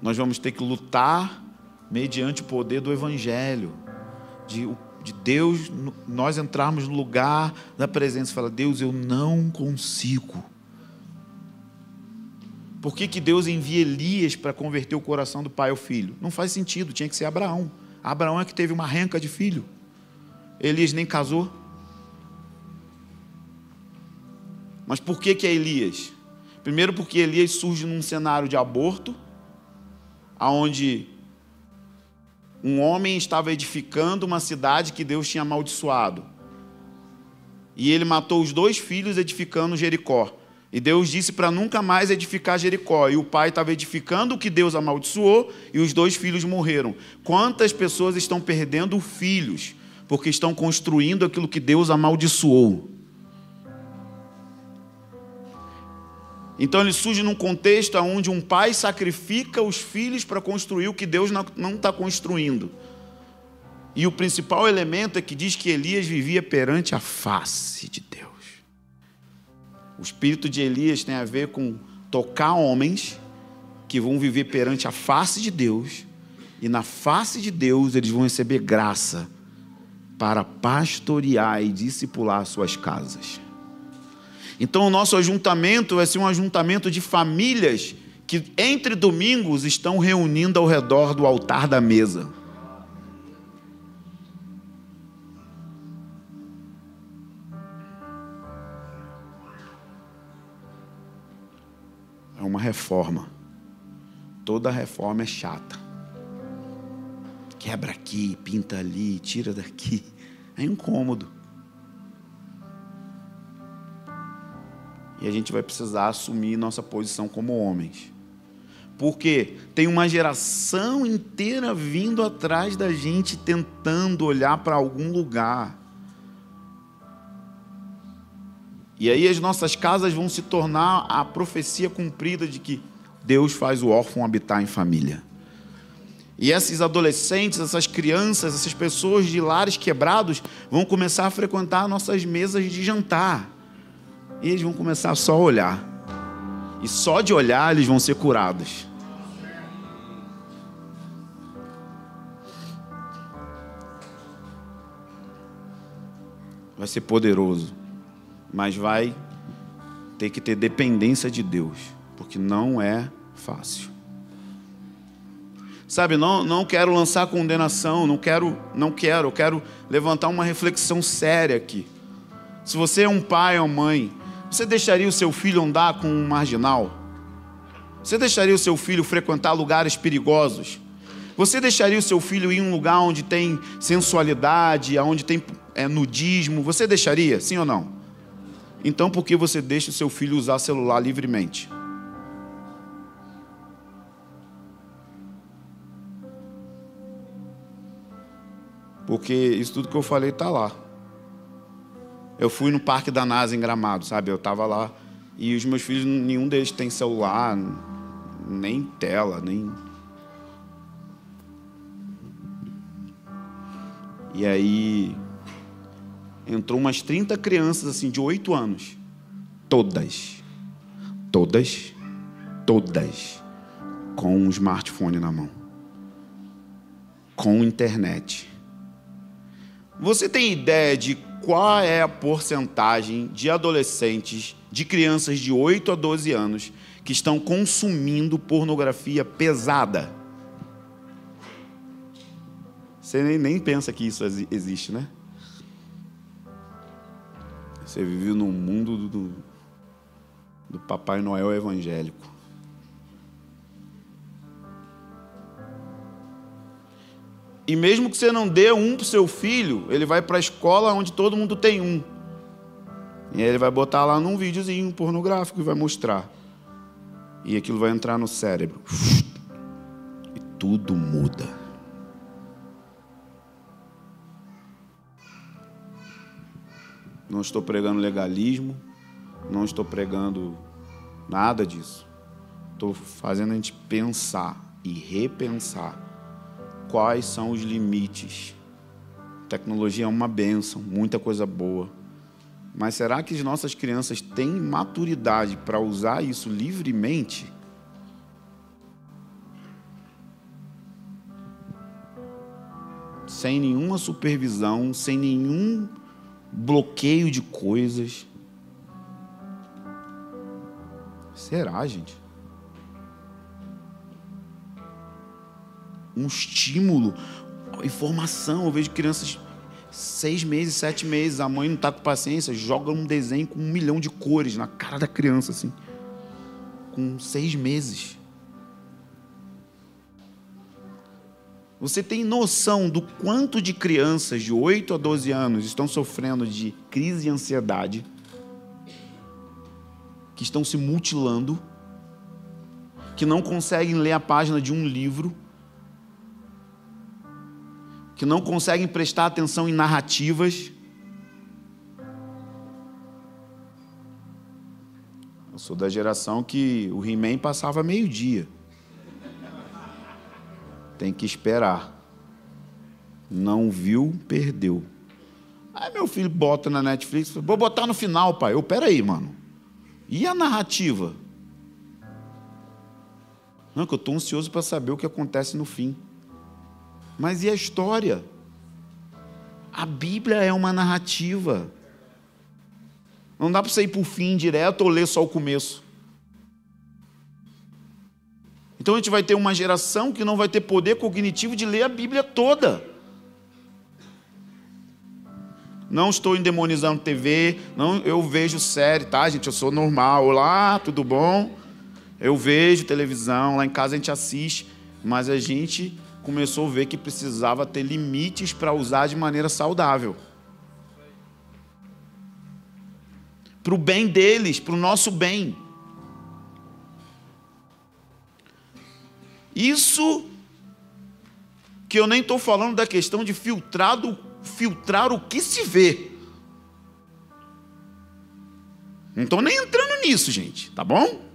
Nós vamos ter que lutar mediante o poder do Evangelho, de, de Deus, nós entrarmos no lugar da presença e falar: Deus, eu não consigo. Por que, que Deus envia Elias para converter o coração do pai ao filho? Não faz sentido, tinha que ser Abraão. Abraão é que teve uma renca de filho. Elias nem casou. Mas por que, que é Elias? Primeiro, porque Elias surge num cenário de aborto, onde um homem estava edificando uma cidade que Deus tinha amaldiçoado. E ele matou os dois filhos edificando Jericó. E Deus disse para nunca mais edificar Jericó. E o pai estava edificando o que Deus amaldiçoou e os dois filhos morreram. Quantas pessoas estão perdendo filhos porque estão construindo aquilo que Deus amaldiçoou? Então ele surge num contexto onde um pai sacrifica os filhos para construir o que Deus não está construindo. E o principal elemento é que diz que Elias vivia perante a face de Deus. O espírito de Elias tem a ver com tocar homens que vão viver perante a face de Deus, e na face de Deus eles vão receber graça para pastorear e discipular suas casas. Então o nosso ajuntamento vai ser um ajuntamento de famílias que entre domingos estão reunindo ao redor do altar da mesa. É uma reforma. Toda reforma é chata. Quebra aqui, pinta ali, tira daqui. É incômodo. E a gente vai precisar assumir nossa posição como homens. Porque tem uma geração inteira vindo atrás da gente tentando olhar para algum lugar. E aí as nossas casas vão se tornar a profecia cumprida de que Deus faz o órfão habitar em família. E esses adolescentes, essas crianças, essas pessoas de lares quebrados vão começar a frequentar nossas mesas de jantar. E eles vão começar só a olhar. E só de olhar eles vão ser curados. Vai ser poderoso mas vai ter que ter dependência de Deus, porque não é fácil. Sabe, não, não quero lançar condenação, não quero, não quero, eu quero levantar uma reflexão séria aqui. Se você é um pai ou mãe, você deixaria o seu filho andar com um marginal? Você deixaria o seu filho frequentar lugares perigosos? Você deixaria o seu filho ir em um lugar onde tem sensualidade, onde tem é, nudismo? Você deixaria, sim ou não? Então por que você deixa o seu filho usar celular livremente? Porque isso tudo que eu falei está lá. Eu fui no parque da NASA em Gramado, sabe? Eu estava lá e os meus filhos, nenhum deles tem celular, nem tela, nem. E aí entrou umas 30 crianças assim de 8 anos. Todas. Todas. Todas. Com um smartphone na mão. Com internet. Você tem ideia de qual é a porcentagem de adolescentes, de crianças de 8 a 12 anos, que estão consumindo pornografia pesada? Você nem, nem pensa que isso existe, né? Você vive num mundo do, do Papai Noel evangélico. E mesmo que você não dê um para o seu filho, ele vai para a escola onde todo mundo tem um. E aí ele vai botar lá num videozinho pornográfico e vai mostrar. E aquilo vai entrar no cérebro. E tudo muda. Não estou pregando legalismo, não estou pregando nada disso. Estou fazendo a gente pensar e repensar quais são os limites. tecnologia é uma benção, muita coisa boa. Mas será que as nossas crianças têm maturidade para usar isso livremente? Sem nenhuma supervisão, sem nenhum bloqueio de coisas. Será, gente? Um estímulo, informação. Eu vejo crianças seis meses, sete meses, a mãe não está com paciência, joga um desenho com um milhão de cores na cara da criança, assim. Com seis meses. Você tem noção do quanto de crianças de 8 a 12 anos estão sofrendo de crise de ansiedade? Que estão se mutilando? Que não conseguem ler a página de um livro? Que não conseguem prestar atenção em narrativas? Eu sou da geração que o He-Man passava meio-dia. Tem que esperar. Não viu, perdeu. Aí meu filho bota na Netflix, vou botar no final, pai. Eu, peraí, mano. E a narrativa? Não, que eu estou ansioso para saber o que acontece no fim. Mas e a história? A Bíblia é uma narrativa. Não dá para você ir para o fim direto ou ler só o começo. Então a gente vai ter uma geração que não vai ter poder cognitivo de ler a Bíblia toda. Não estou endemonizando TV, não, eu vejo série, tá, gente? Eu sou normal. Olá, tudo bom? Eu vejo televisão, lá em casa a gente assiste, mas a gente começou a ver que precisava ter limites para usar de maneira saudável. Para o bem deles, para o nosso bem. Isso que eu nem estou falando da questão de filtrar, filtrar o que se vê. Não estou nem entrando nisso, gente, tá bom?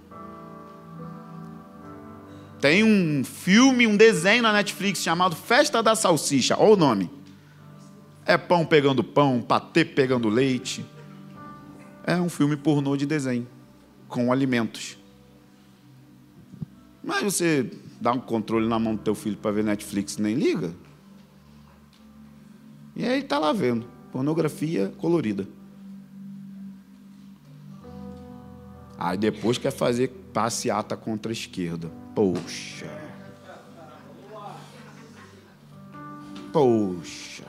Tem um filme, um desenho na Netflix chamado Festa da Salsicha, olha o nome. É pão pegando pão, patê pegando leite. É um filme pornô de desenho, com alimentos. Mas você dá um controle na mão do teu filho para ver Netflix nem liga. E aí está lá vendo. Pornografia colorida. Aí depois quer fazer passeata contra a esquerda. Poxa. Poxa.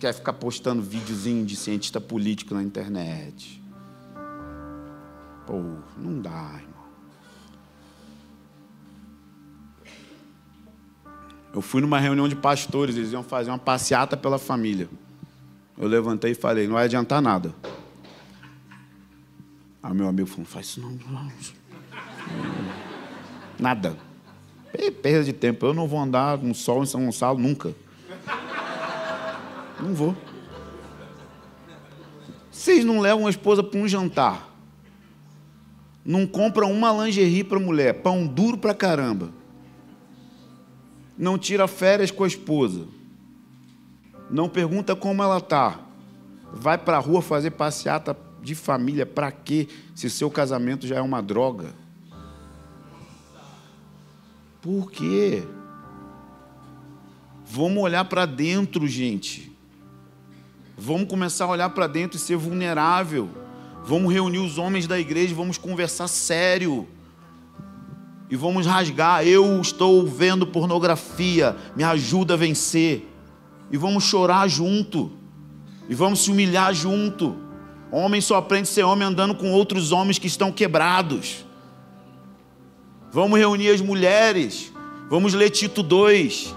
Quer ficar postando videozinho de cientista político na internet. Pô, não dá, irmão. Eu fui numa reunião de pastores, eles iam fazer uma passeata pela família. Eu levantei e falei, não vai adiantar nada. Aí meu amigo falou, faz isso não. não. Nada. Perda de tempo. Eu não vou andar no sol em São Gonçalo nunca. Não vou. Vocês não levam a esposa para um jantar. Não compram uma lingerie para mulher. Pão duro para caramba não tira férias com a esposa, não pergunta como ela está, vai para a rua fazer passeata de família, para quê? Se seu casamento já é uma droga. Por quê? Vamos olhar para dentro, gente. Vamos começar a olhar para dentro e ser vulnerável. Vamos reunir os homens da igreja, vamos conversar sério e vamos rasgar. Eu estou vendo pornografia, me ajuda a vencer. E vamos chorar junto. E vamos se humilhar junto. Homem só aprende a ser homem andando com outros homens que estão quebrados. Vamos reunir as mulheres. Vamos ler Tito 2.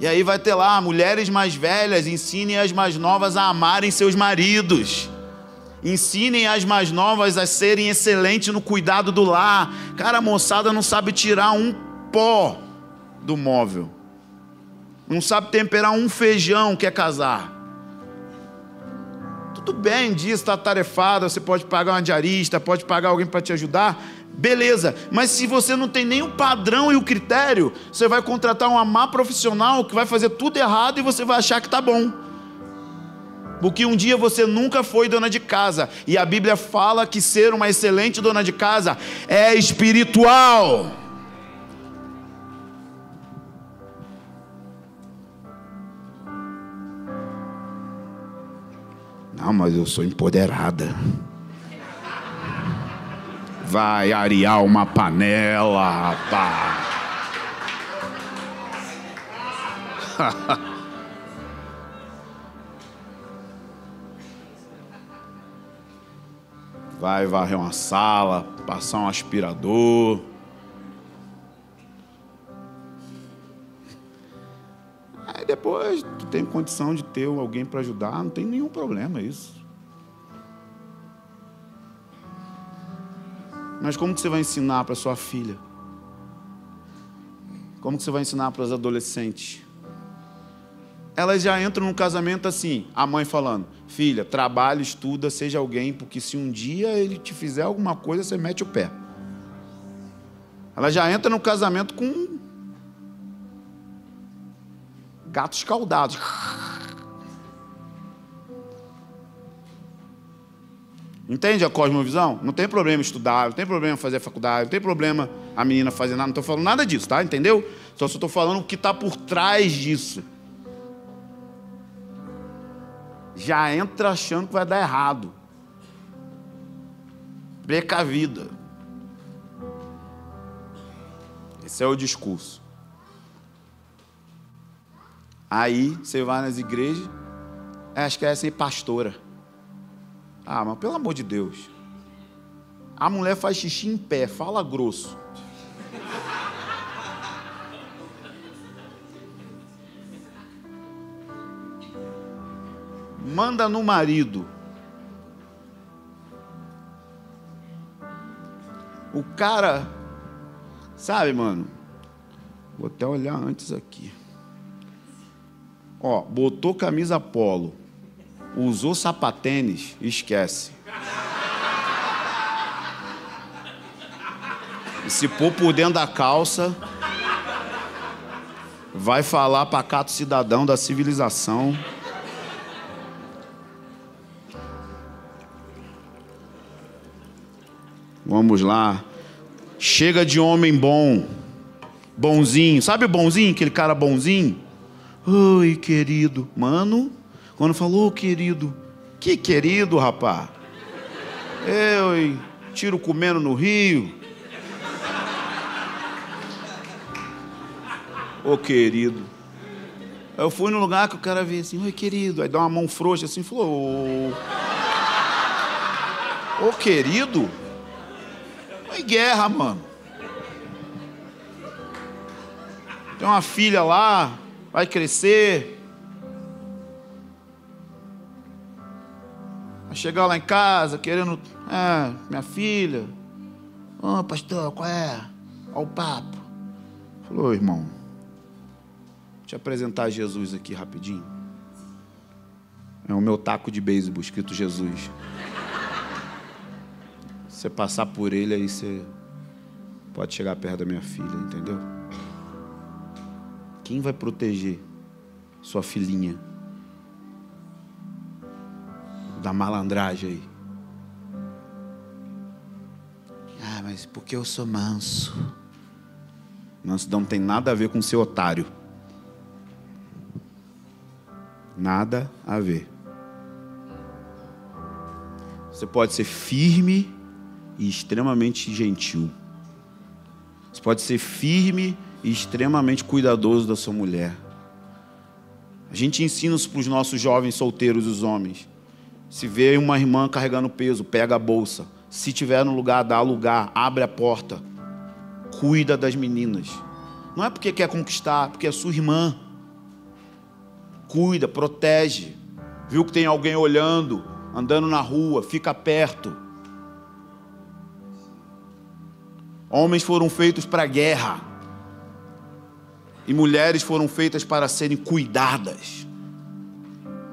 E aí vai ter lá, mulheres mais velhas, ensinem as mais novas a amarem seus maridos. Ensinem as mais novas a serem excelentes no cuidado do lar. Cara, a moçada não sabe tirar um pó do móvel. Não sabe temperar um feijão, quer casar. Tudo bem, disso está tarefado, você pode pagar uma diarista, pode pagar alguém para te ajudar, beleza. Mas se você não tem nem o padrão e o critério, você vai contratar uma má profissional que vai fazer tudo errado e você vai achar que está bom. Porque um dia você nunca foi dona de casa, e a Bíblia fala que ser uma excelente dona de casa é espiritual. Não, mas eu sou empoderada. Vai arear uma panela, rapaz. Vai varrer uma sala, passar um aspirador. Aí depois tu tem condição de ter alguém para ajudar, não tem nenhum problema isso. Mas como que você vai ensinar para sua filha? Como que você vai ensinar para os adolescentes? Elas já entram no casamento assim, a mãe falando: "Filha, trabalha, estuda, seja alguém, porque se um dia ele te fizer alguma coisa, você mete o pé". Ela já entra no casamento com gatos escaldados. Entende a cosmovisão? Não tem problema estudar, não tem problema fazer faculdade, não tem problema a menina fazer nada, não estou falando nada disso, tá? Entendeu? Só estou falando o que está por trás disso. Já entra achando que vai dar errado. Precavida. Esse é o discurso. Aí você vai nas igrejas, acho que é assim, pastora. Ah, mas pelo amor de Deus. A mulher faz xixi em pé, fala grosso. Manda no marido. O cara, sabe, mano? Vou até olhar antes aqui. Ó, botou camisa polo, usou sapatênis, esquece. E se pôr por dentro da calça, vai falar pacato cidadão da civilização. Vamos lá. Chega de homem bom, bonzinho. Sabe bonzinho, aquele cara bonzinho? Oi, querido. Mano, quando falou, querido, que querido, rapá? Eu, hein? tiro comendo no rio. Ô, oh, querido. Eu fui no lugar que o cara veio assim, oi, querido. Aí dá uma mão frouxa assim, falou, ô, oh. oh, querido. Foi guerra, mano. Tem uma filha lá, vai crescer. Chegar lá em casa querendo. É, minha filha. Ô, oh, pastor, qual é? Olha o papo. Falou, irmão. Deixa eu apresentar Jesus aqui rapidinho. É o meu taco de beisebol escrito Jesus. Você passar por ele, aí você pode chegar perto da minha filha, entendeu? Quem vai proteger sua filhinha da malandragem aí? Ah, mas porque eu sou manso. Manso não tem nada a ver com ser otário. Nada a ver. Você pode ser firme e extremamente gentil. Você pode ser firme e extremamente cuidadoso da sua mulher. A gente ensina isso para os nossos jovens solteiros, os homens. Se vê uma irmã carregando peso, pega a bolsa. Se tiver no lugar, dá lugar, abre a porta. Cuida das meninas. Não é porque quer conquistar, porque é sua irmã. cuida, protege. Viu que tem alguém olhando, andando na rua, fica perto. Homens foram feitos para a guerra. E mulheres foram feitas para serem cuidadas,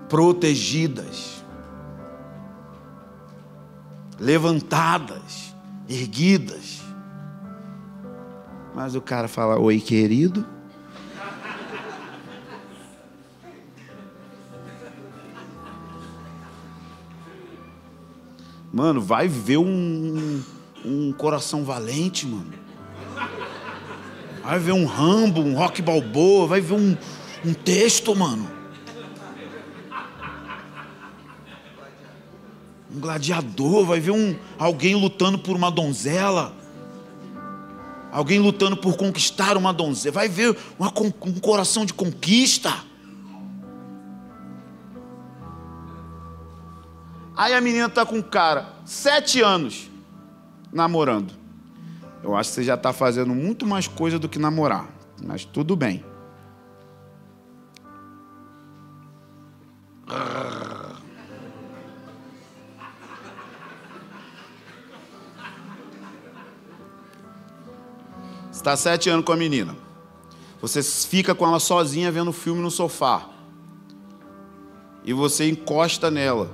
protegidas, levantadas, erguidas. Mas o cara fala: Oi, querido. Mano, vai ver um, um coração valente, mano. Vai ver um Rambo, um Rock Balboa, vai ver um, um texto, mano. Gladiador, vai ver um, alguém lutando por uma donzela. Alguém lutando por conquistar uma donzela. Vai ver uma, um coração de conquista. Aí a menina tá com um cara, sete anos, namorando. Eu acho que você já está fazendo muito mais coisa do que namorar, mas tudo bem. Está sete anos com a menina. Você fica com ela sozinha vendo filme no sofá. E você encosta nela.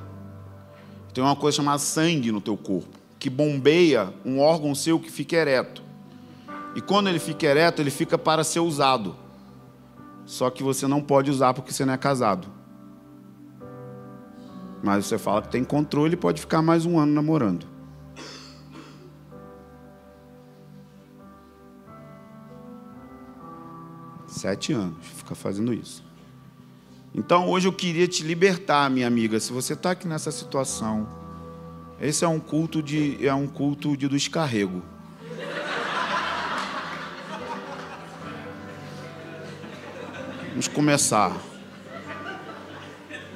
Tem uma coisa chamada sangue no teu corpo que bombeia um órgão seu que fica ereto. E quando ele fica ereto, ele fica para ser usado. Só que você não pode usar porque você não é casado. Mas você fala que tem controle e pode ficar mais um ano namorando. Sete anos, fica fazendo isso. Então hoje eu queria te libertar, minha amiga. Se você está aqui nessa situação, esse é um culto de é um culto de descarrego. Vamos começar.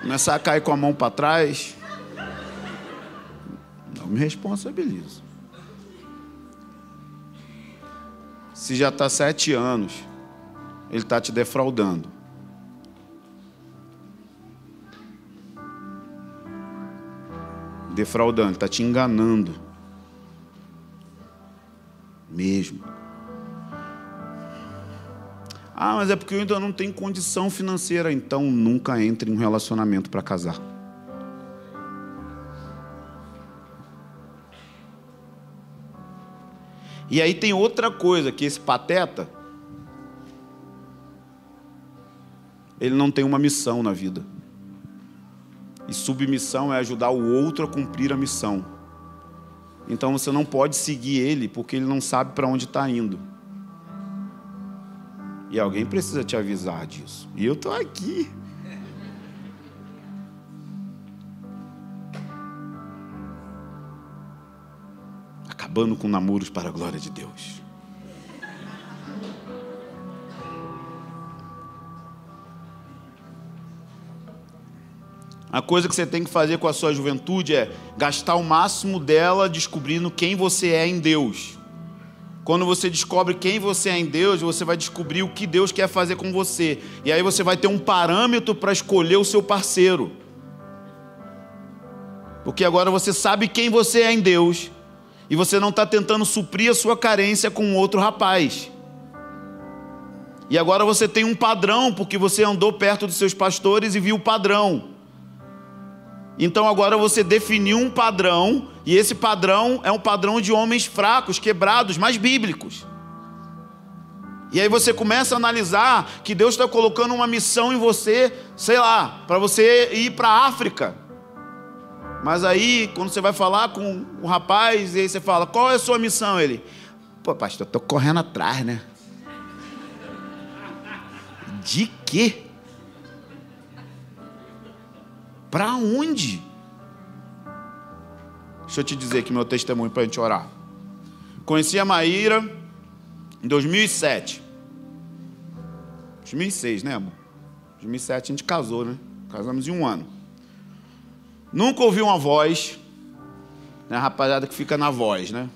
Começar a cair com a mão para trás. Não me responsabilizo. Se já está sete anos, ele está te defraudando. defraudando, está te enganando. Mesmo. Ah, mas é porque eu ainda não tenho condição financeira. Então nunca entre em um relacionamento para casar. E aí tem outra coisa que esse pateta ele não tem uma missão na vida. E submissão é ajudar o outro a cumprir a missão. Então você não pode seguir ele porque ele não sabe para onde está indo. E alguém precisa te avisar disso. E eu estou aqui. Acabando com namoros para a glória de Deus. A coisa que você tem que fazer com a sua juventude é gastar o máximo dela descobrindo quem você é em Deus. Quando você descobre quem você é em Deus, você vai descobrir o que Deus quer fazer com você. E aí você vai ter um parâmetro para escolher o seu parceiro. Porque agora você sabe quem você é em Deus. E você não está tentando suprir a sua carência com outro rapaz. E agora você tem um padrão, porque você andou perto dos seus pastores e viu o padrão. Então agora você definiu um padrão, e esse padrão é um padrão de homens fracos, quebrados, mas bíblicos. E aí você começa a analisar que Deus está colocando uma missão em você, sei lá, para você ir para a África. Mas aí, quando você vai falar com o rapaz, e aí você fala, qual é a sua missão? Ele, pô, pastor, estou correndo atrás, né? De quê? Para onde? Deixa eu te dizer aqui meu testemunho para a gente orar. Conheci a Maíra em 2007. 2006, né, amor? 2007 a gente casou, né? Casamos em um ano. Nunca ouvi uma voz, né? Rapaziada que fica na voz, né?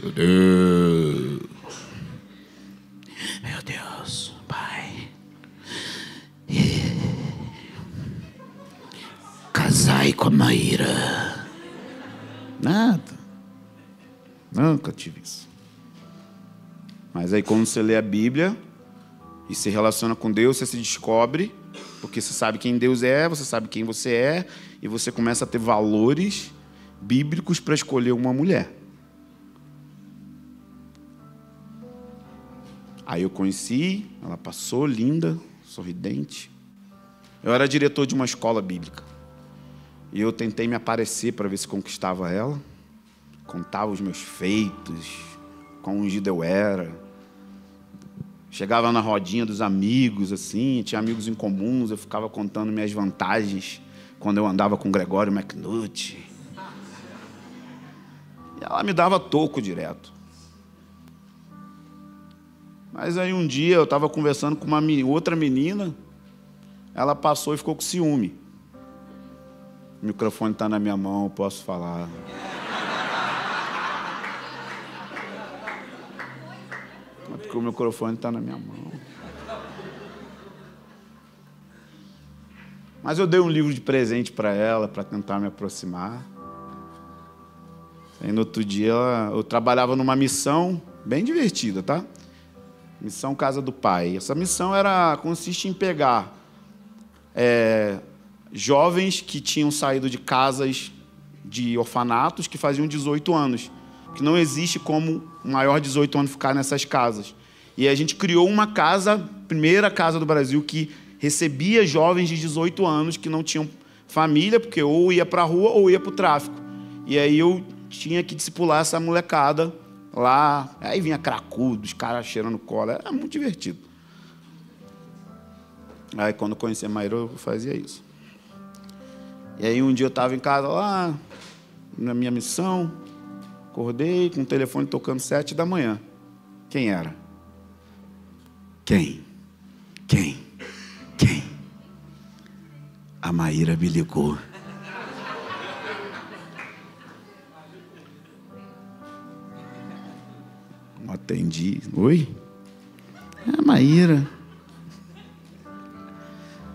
Meu Deus. Meu Deus, com a Maíra. Nada. Nunca tive isso. Mas aí quando você lê a Bíblia e se relaciona com Deus, você se descobre, porque você sabe quem Deus é, você sabe quem você é, e você começa a ter valores bíblicos para escolher uma mulher. Aí eu conheci, ela passou linda, sorridente. Eu era diretor de uma escola bíblica. E eu tentei me aparecer para ver se conquistava ela. Contava os meus feitos, quão ungido eu era. Chegava na rodinha dos amigos, assim, tinha amigos em comuns, eu ficava contando minhas vantagens quando eu andava com Gregório McNutt. E ela me dava toco direto. Mas aí um dia eu estava conversando com uma outra menina, ela passou e ficou com ciúme. O microfone está na minha mão, posso falar. Porque o microfone está na minha mão. Mas eu dei um livro de presente para ela, para tentar me aproximar. Aí no outro dia eu trabalhava numa missão bem divertida, tá? Missão Casa do Pai. Essa missão era consiste em pegar é, jovens que tinham saído de casas de orfanatos que faziam 18 anos, que não existe como maior de 18 anos ficar nessas casas. E a gente criou uma casa, primeira casa do Brasil que recebia jovens de 18 anos que não tinham família, porque ou ia para a rua ou ia para o tráfico. E aí eu tinha que discipular essa molecada lá. Aí vinha cracudo, os caras cheirando cola. Era muito divertido. Aí quando eu conheci a Maíra, eu fazia isso. E aí um dia eu estava em casa lá, na minha missão, acordei com o telefone tocando sete da manhã. Quem era? Quem? Quem? Quem? A Maíra me ligou. atendi. Oi? É a Maíra.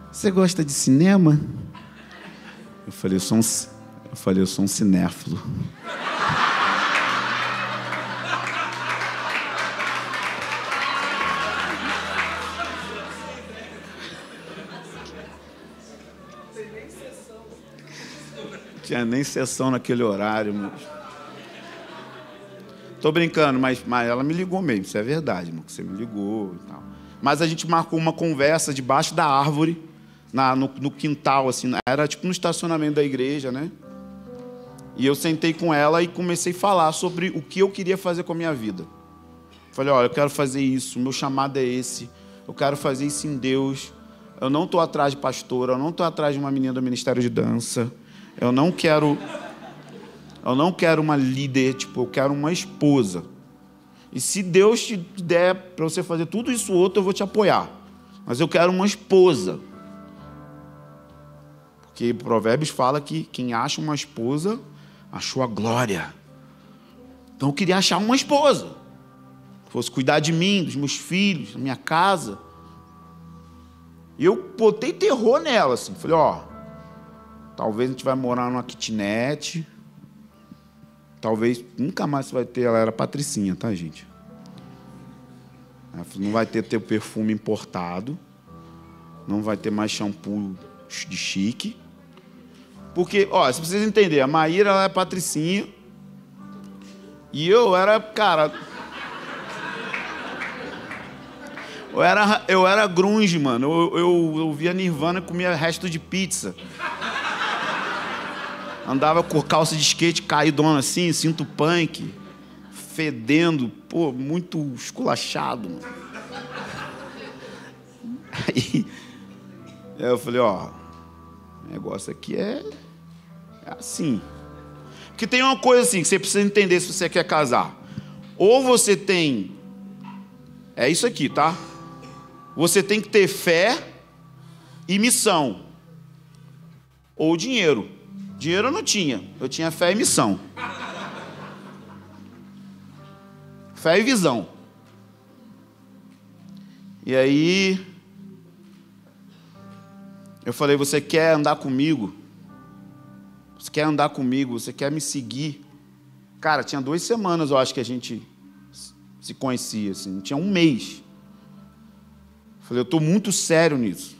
Você gosta de cinema? Eu falei, eu sou um, eu falei, eu sou um cinéfilo. Tinha nem sessão naquele horário, mas... Tô brincando, mas, mas ela me ligou mesmo, isso é verdade, irmão, que você me ligou e tal. Mas a gente marcou uma conversa debaixo da árvore, na, no, no quintal, assim, era tipo no estacionamento da igreja, né? E eu sentei com ela e comecei a falar sobre o que eu queria fazer com a minha vida. Falei, olha, eu quero fazer isso, meu chamado é esse, eu quero fazer isso em Deus. Eu não estou atrás de pastora, eu não estou atrás de uma menina do Ministério de Dança, eu não quero eu não quero uma líder, tipo, eu quero uma esposa. E se Deus te der para você fazer tudo isso outro, eu vou te apoiar. Mas eu quero uma esposa. Porque Provérbios fala que quem acha uma esposa achou a glória. Então eu queria achar uma esposa. Que fosse cuidar de mim, dos meus filhos, da minha casa. E eu botei terror nela, assim. Falei, ó, talvez a gente vai morar numa kitnet Talvez nunca mais você vai ter. Ela era patricinha, tá, gente? Não vai ter teu perfume importado. Não vai ter mais shampoo de chique. Porque, ó, você precisa entender, a Maíra ela é patricinha. E eu era, cara. Eu era, eu era grunge, mano. Eu, eu, via Nirvana e comia resto de pizza. Andava com calça de skate caidona assim, cinto punk, fedendo, pô, muito esculachado. Mano. Aí eu falei, ó, o negócio aqui é, é assim. Porque tem uma coisa assim que você precisa entender se você quer casar. Ou você tem. É isso aqui, tá? Você tem que ter fé e missão. Ou dinheiro. Dinheiro eu não tinha, eu tinha fé e missão. Fé e visão. E aí, eu falei: Você quer andar comigo? Você quer andar comigo? Você quer me seguir? Cara, tinha duas semanas, eu acho que a gente se conhecia, assim. Tinha um mês. Falei, eu estou muito sério nisso.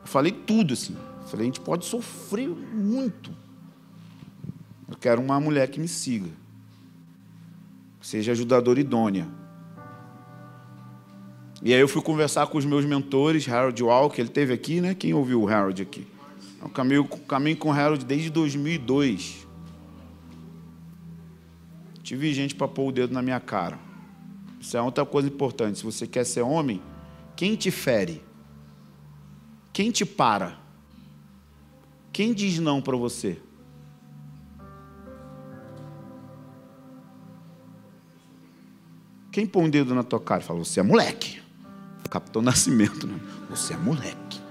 Eu falei tudo, assim. Falei, a gente pode sofrer muito. Eu quero uma mulher que me siga. Seja ajudadora idônea. E aí eu fui conversar com os meus mentores, Harold Walker, ele teve aqui, né? Quem ouviu o Harold aqui? Eu caminho, caminho com o Harold desde 2002. Tive gente para pôr o dedo na minha cara. Isso é outra coisa importante. Se você quer ser homem, quem te fere? Quem te para? Quem diz não para você? Quem põe o dedo na tua cara e fala, você é moleque. Capitão Nascimento, né? Você é moleque.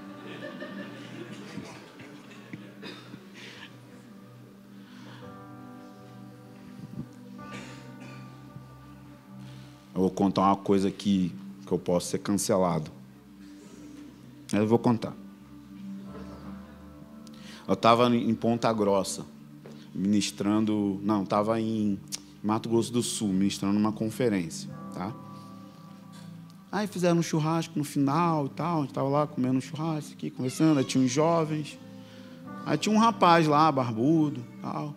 Eu vou contar uma coisa aqui que eu posso ser cancelado. Eu vou contar. Eu estava em Ponta Grossa, ministrando. Não, estava em Mato Grosso do Sul, ministrando uma conferência. Tá? Aí fizeram um churrasco no final e tal. A gente estava lá comendo um churrasco aqui, conversando. Aí tinha uns jovens. Aí tinha um rapaz lá, barbudo, tal,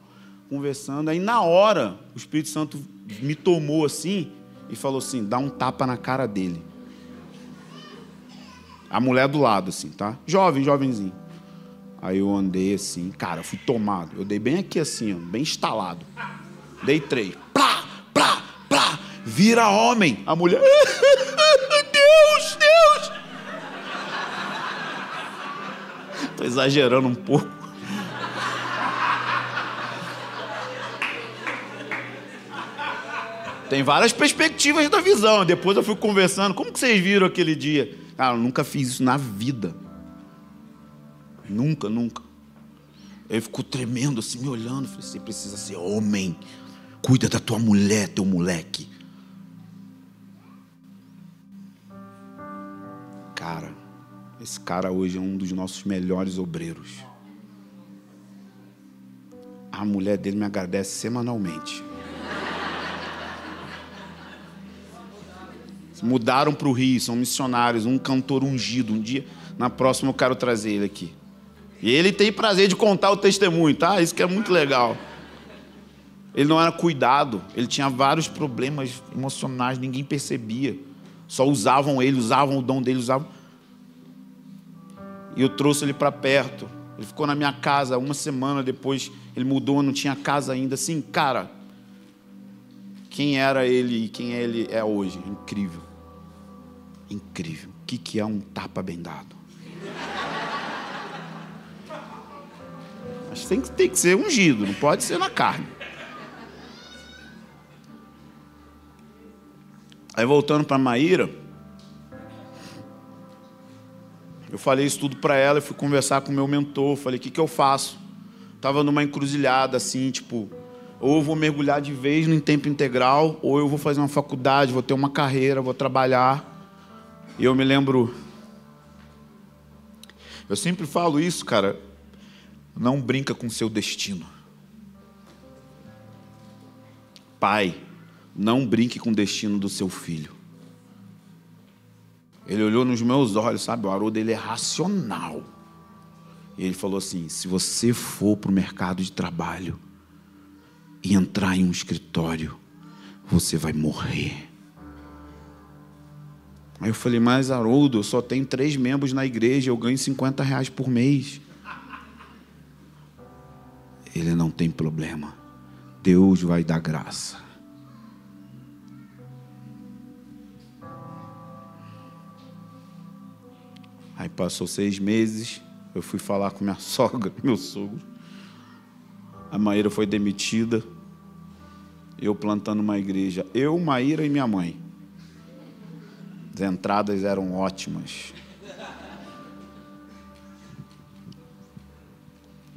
conversando. Aí na hora, o Espírito Santo me tomou assim e falou assim: dá um tapa na cara dele. A mulher do lado, assim, tá? Jovem, jovenzinho. Aí eu andei assim, cara, fui tomado. Eu dei bem aqui assim, ó, bem instalado. Dei três. Plá, plá, plá. Vira homem. A mulher. Deus, Deus. Tô exagerando um pouco. Tem várias perspectivas da visão. Depois eu fui conversando. Como que vocês viram aquele dia? Cara, eu nunca fiz isso na vida. Nunca, nunca. Ele ficou tremendo assim, me olhando. Falei, você precisa ser homem. Cuida da tua mulher, teu moleque. Cara, esse cara hoje é um dos nossos melhores obreiros. A mulher dele me agradece semanalmente. Mudaram para o Rio, são missionários, um cantor ungido. Um dia, na próxima, eu quero trazer ele aqui. E ele tem prazer de contar o testemunho, tá? Isso que é muito legal. Ele não era cuidado, ele tinha vários problemas emocionais, ninguém percebia. Só usavam ele, usavam o dom dele, usavam. E eu trouxe ele para perto. Ele ficou na minha casa uma semana depois, ele mudou, não tinha casa ainda. Assim, cara, quem era ele e quem ele é hoje? Incrível. Incrível. O que, que é um tapa bem dado? Mas tem que, tem que ser ungido, não pode ser na carne. Aí voltando para Maíra, eu falei isso tudo para ela e fui conversar com o meu mentor. Falei: o que, que eu faço? Estava numa encruzilhada assim, tipo, ou eu vou mergulhar de vez no tempo integral, ou eu vou fazer uma faculdade, vou ter uma carreira, vou trabalhar. E eu me lembro. Eu sempre falo isso, cara. Não brinca com seu destino. Pai, não brinque com o destino do seu filho. Ele olhou nos meus olhos, sabe? O Haroldo ele é racional. E ele falou assim: se você for para o mercado de trabalho e entrar em um escritório, você vai morrer. Aí eu falei, mas Haroldo, eu só tenho três membros na igreja, eu ganho 50 reais por mês. Ele não tem problema. Deus vai dar graça. Aí passou seis meses, eu fui falar com minha sogra, meu sogro. A Maíra foi demitida. Eu plantando uma igreja. Eu, Maíra e minha mãe. As entradas eram ótimas.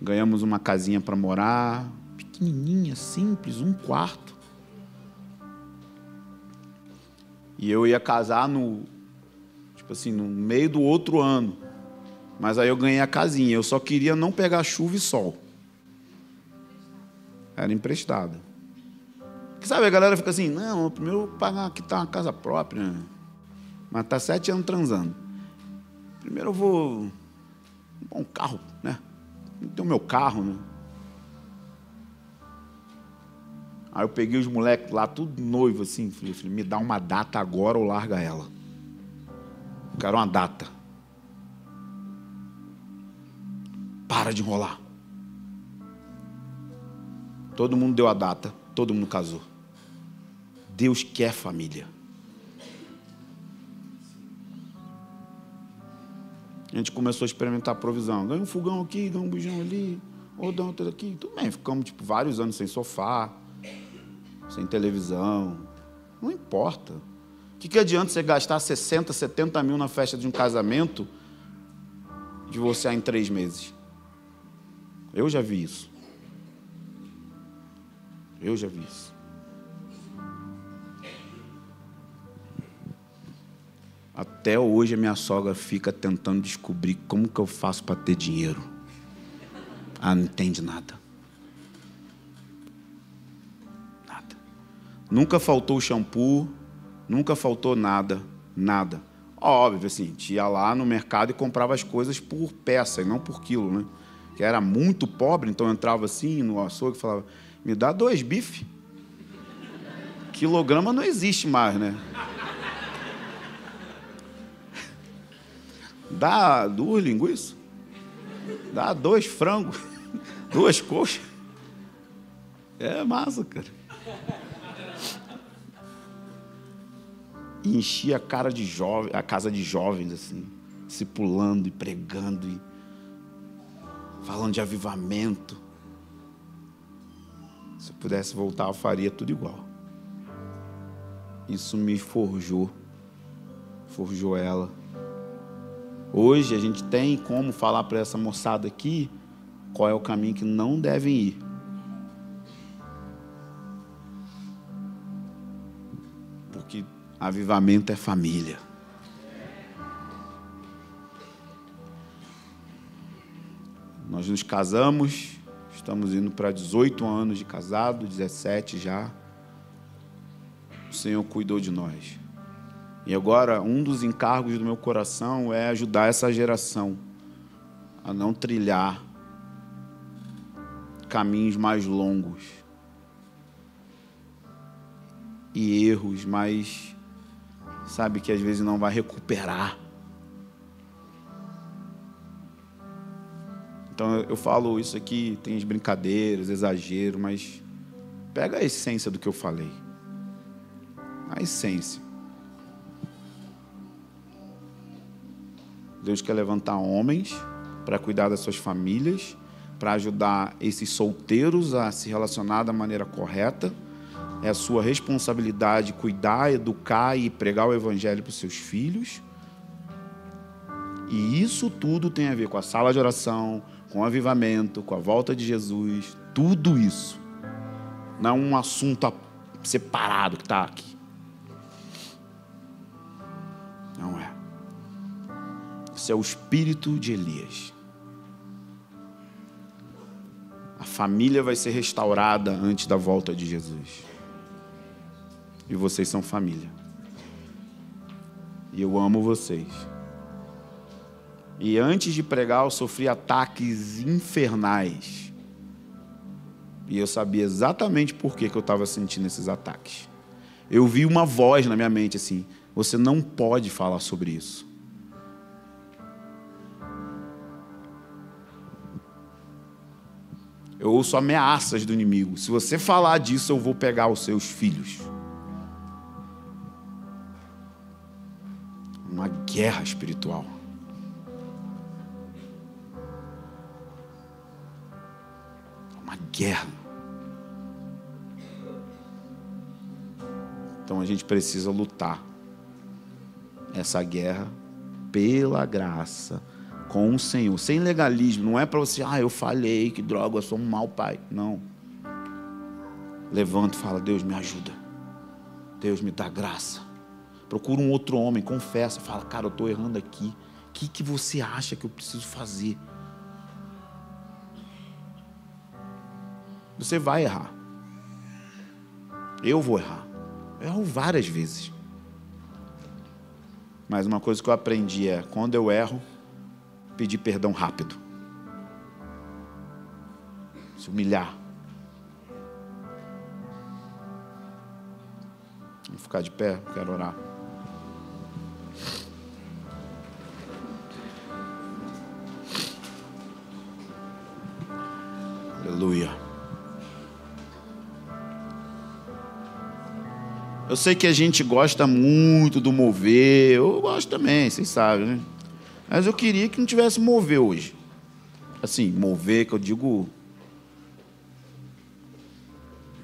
Ganhamos uma casinha para morar, pequenininha, simples, um quarto. E eu ia casar no, tipo assim, no meio do outro ano. Mas aí eu ganhei a casinha. Eu só queria não pegar chuva e sol. Era emprestada. Porque, sabe, a galera fica assim, não, primeiro pagar aqui tá uma casa própria. Né? Mas tá sete anos transando. Primeiro eu vou. Um carro, né? Tem o meu carro, né? Aí eu peguei os moleques lá, tudo noivo assim. Falei, falei, me dá uma data agora ou larga ela. Eu quero uma data. Para de enrolar. Todo mundo deu a data, todo mundo casou. Deus quer família. A gente começou a experimentar provisão. Ganha um fogão aqui, ganha um bujão ali, ou dá outro aqui. Tudo bem, ficamos tipo, vários anos sem sofá sem televisão. Não importa. O que, que adianta você gastar 60, 70 mil na festa de um casamento divorciar em três meses? Eu já vi isso. Eu já vi isso. Até hoje a minha sogra fica tentando descobrir como que eu faço para ter dinheiro. Ah, não entende nada. Nunca faltou shampoo, nunca faltou nada, nada. Óbvio, assim, ia lá no mercado e comprava as coisas por peça e não por quilo, né? Que era muito pobre, então eu entrava assim no açougue e falava: me dá dois bife. Quilograma não existe mais, né? Dá duas linguiças, dá dois frangos, duas coxas. É massa, cara. e enchia a cara de jovem, a casa de jovens assim, se pulando e pregando e falando de avivamento. Se eu pudesse voltar, eu faria tudo igual. Isso me forjou, forjou ela. Hoje a gente tem como falar para essa moçada aqui qual é o caminho que não devem ir. Porque Avivamento é família. Nós nos casamos, estamos indo para 18 anos de casado, 17 já. O Senhor cuidou de nós. E agora, um dos encargos do meu coração é ajudar essa geração a não trilhar caminhos mais longos e erros mais sabe que às vezes não vai recuperar. Então eu falo isso aqui, tem as brincadeiras, exagero, mas pega a essência do que eu falei. A essência. Deus quer levantar homens para cuidar das suas famílias, para ajudar esses solteiros a se relacionar da maneira correta é a sua responsabilidade cuidar, educar e pregar o evangelho para os seus filhos. E isso tudo tem a ver com a sala de oração, com o avivamento, com a volta de Jesus, tudo isso. Não é um assunto separado que está aqui. Isso é o espírito de Elias. A família vai ser restaurada antes da volta de Jesus. E vocês são família. E eu amo vocês. E antes de pregar, eu sofri ataques infernais. E eu sabia exatamente por que, que eu estava sentindo esses ataques. Eu vi uma voz na minha mente assim: você não pode falar sobre isso. Eu ouço ameaças do inimigo. Se você falar disso, eu vou pegar os seus filhos. uma guerra espiritual. Uma guerra. Então a gente precisa lutar essa guerra pela graça com o Senhor, sem legalismo. Não é para você, ah, eu falei que droga, eu sou um mau pai. Não. Levanta e fala: Deus me ajuda. Deus me dá graça. Procura um outro homem, confessa, fala, cara, eu estou errando aqui. O que, que você acha que eu preciso fazer? Você vai errar. Eu vou errar. Eu erro várias vezes. Mas uma coisa que eu aprendi é: quando eu erro, pedir perdão rápido. Se humilhar. Vamos ficar de pé, quero orar. Aleluia. Eu sei que a gente gosta muito do mover, eu gosto também, vocês sabem, né? Mas eu queria que não tivesse mover hoje. Assim, mover, que eu digo.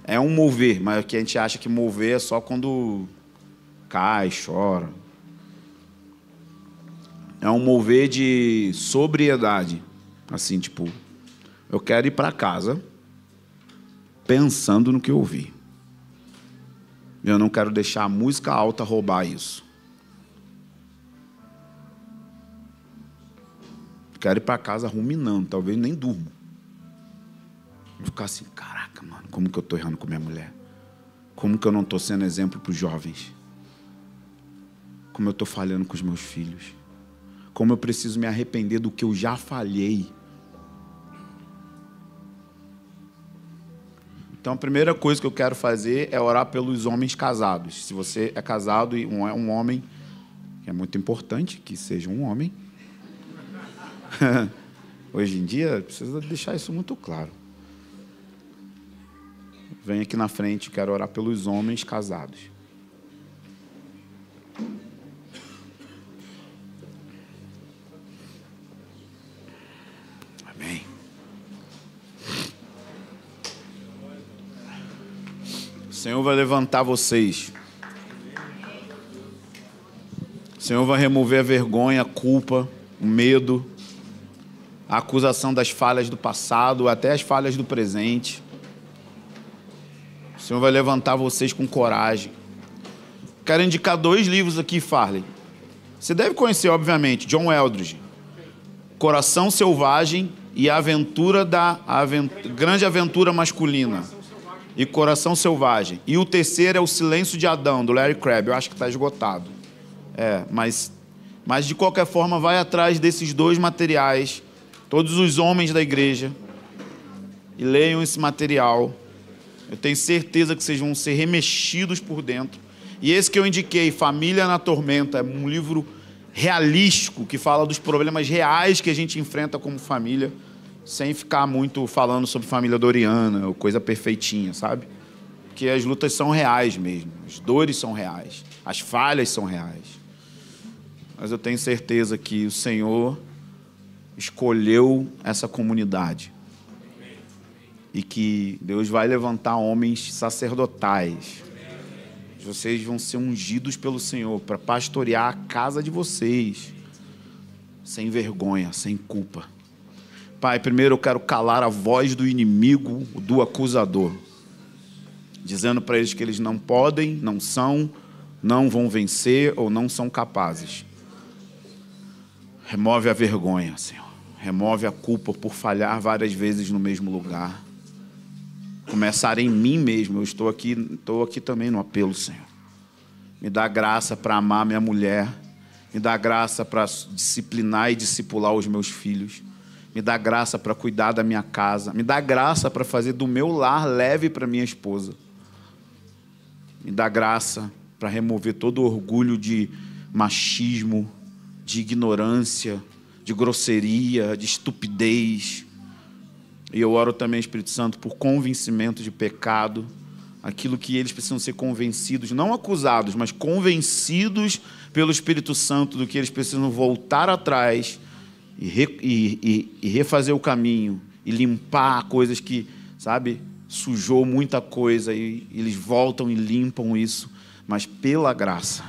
É um mover, mas que a gente acha que mover é só quando cai, chora. É um mover de sobriedade. Assim, tipo, eu quero ir para casa pensando no que eu ouvi. Eu não quero deixar a música alta roubar isso. Quero ir para casa ruminando, talvez nem durmo. Vou ficar assim, caraca, mano, como que eu estou errando com minha mulher? Como que eu não estou sendo exemplo para os jovens? Como eu estou falhando com os meus filhos? Como eu preciso me arrepender do que eu já falhei? Então a primeira coisa que eu quero fazer é orar pelos homens casados. Se você é casado e é um homem, é muito importante que seja um homem. Hoje em dia, precisa deixar isso muito claro. Vem aqui na frente, quero orar pelos homens casados. Senhor vai levantar vocês. O Senhor vai remover a vergonha, a culpa, o medo, a acusação das falhas do passado, até as falhas do presente. O Senhor vai levantar vocês com coragem. Quero indicar dois livros aqui, Farley. Você deve conhecer, obviamente, John Eldridge. Coração Selvagem e a Aventura da Avent... Grande Aventura Masculina e Coração Selvagem. E o terceiro é O Silêncio de Adão, do Larry Crabb. Eu acho que está esgotado. É, mas, mas de qualquer forma, vai atrás desses dois materiais, todos os homens da igreja, e leiam esse material. Eu tenho certeza que vocês vão ser remexidos por dentro. E esse que eu indiquei, Família na Tormenta, é um livro realístico que fala dos problemas reais que a gente enfrenta como família sem ficar muito falando sobre família doriana ou coisa perfeitinha, sabe? Porque as lutas são reais mesmo, as dores são reais, as falhas são reais. Mas eu tenho certeza que o Senhor escolheu essa comunidade e que Deus vai levantar homens sacerdotais. Vocês vão ser ungidos pelo Senhor para pastorear a casa de vocês, sem vergonha, sem culpa. Pai, primeiro eu quero calar a voz do inimigo, do acusador, dizendo para eles que eles não podem, não são, não vão vencer ou não são capazes. Remove a vergonha, Senhor. Remove a culpa por falhar várias vezes no mesmo lugar. Começar em mim mesmo. Eu estou aqui, estou aqui também no apelo, Senhor. Me dá graça para amar minha mulher. Me dá graça para disciplinar e discipular os meus filhos me dá graça para cuidar da minha casa, me dá graça para fazer do meu lar leve para minha esposa. Me dá graça para remover todo orgulho de machismo, de ignorância, de grosseria, de estupidez. E eu oro também, Espírito Santo, por convencimento de pecado, aquilo que eles precisam ser convencidos, não acusados, mas convencidos pelo Espírito Santo do que eles precisam voltar atrás e, re, e, e, e refazer o caminho e limpar coisas que, sabe, sujou muita coisa e, eles voltam e limpam isso, mas pela graça,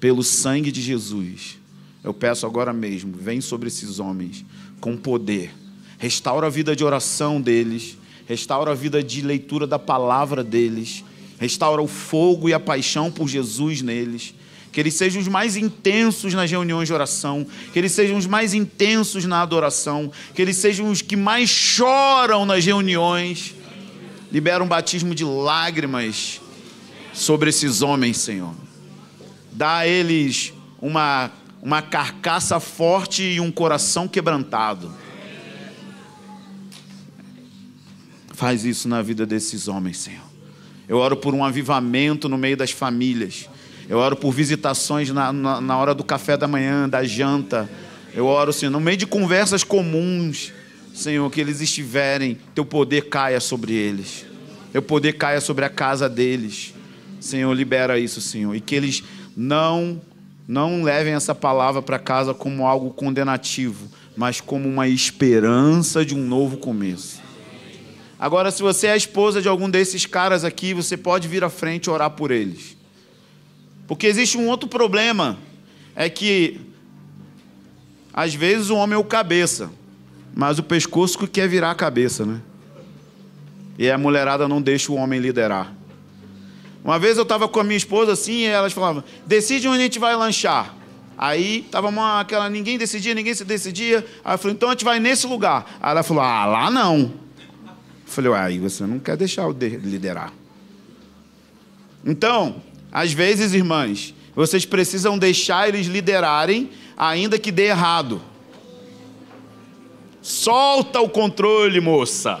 pelo sangue de Jesus, eu peço agora mesmo, vem sobre esses homens com poder, restaura a vida de oração deles, restaura a vida de leitura da palavra deles, restaura o fogo e a paixão por Jesus neles. Que eles sejam os mais intensos nas reuniões de oração, que eles sejam os mais intensos na adoração, que eles sejam os que mais choram nas reuniões, Libera um batismo de lágrimas sobre esses homens, Senhor. Dá a eles uma, uma carcaça forte e um coração quebrantado. Faz isso na vida desses homens, Senhor. Eu oro por um avivamento no meio das famílias. Eu oro por visitações na, na, na hora do café da manhã, da janta. Eu oro, Senhor, no meio de conversas comuns, Senhor, que eles estiverem, teu poder caia sobre eles. Teu poder caia sobre a casa deles. Senhor, libera isso, Senhor. E que eles não não levem essa palavra para casa como algo condenativo, mas como uma esperança de um novo começo. Agora, se você é a esposa de algum desses caras aqui, você pode vir à frente e orar por eles. Porque existe um outro problema, é que às vezes o homem é o cabeça, mas o pescoço que quer virar a cabeça, né? E a mulherada não deixa o homem liderar. Uma vez eu estava com a minha esposa assim, e elas falavam: decide onde a gente vai lanchar. Aí tava uma, aquela, ninguém decidia, ninguém se decidia. Aí eu falei, então a gente vai nesse lugar. Aí ela falou, ah, lá não. Eu falei, aí você não quer deixar o liderar. Então, às vezes, irmãs, vocês precisam deixar eles liderarem, ainda que dê errado. Solta o controle, moça.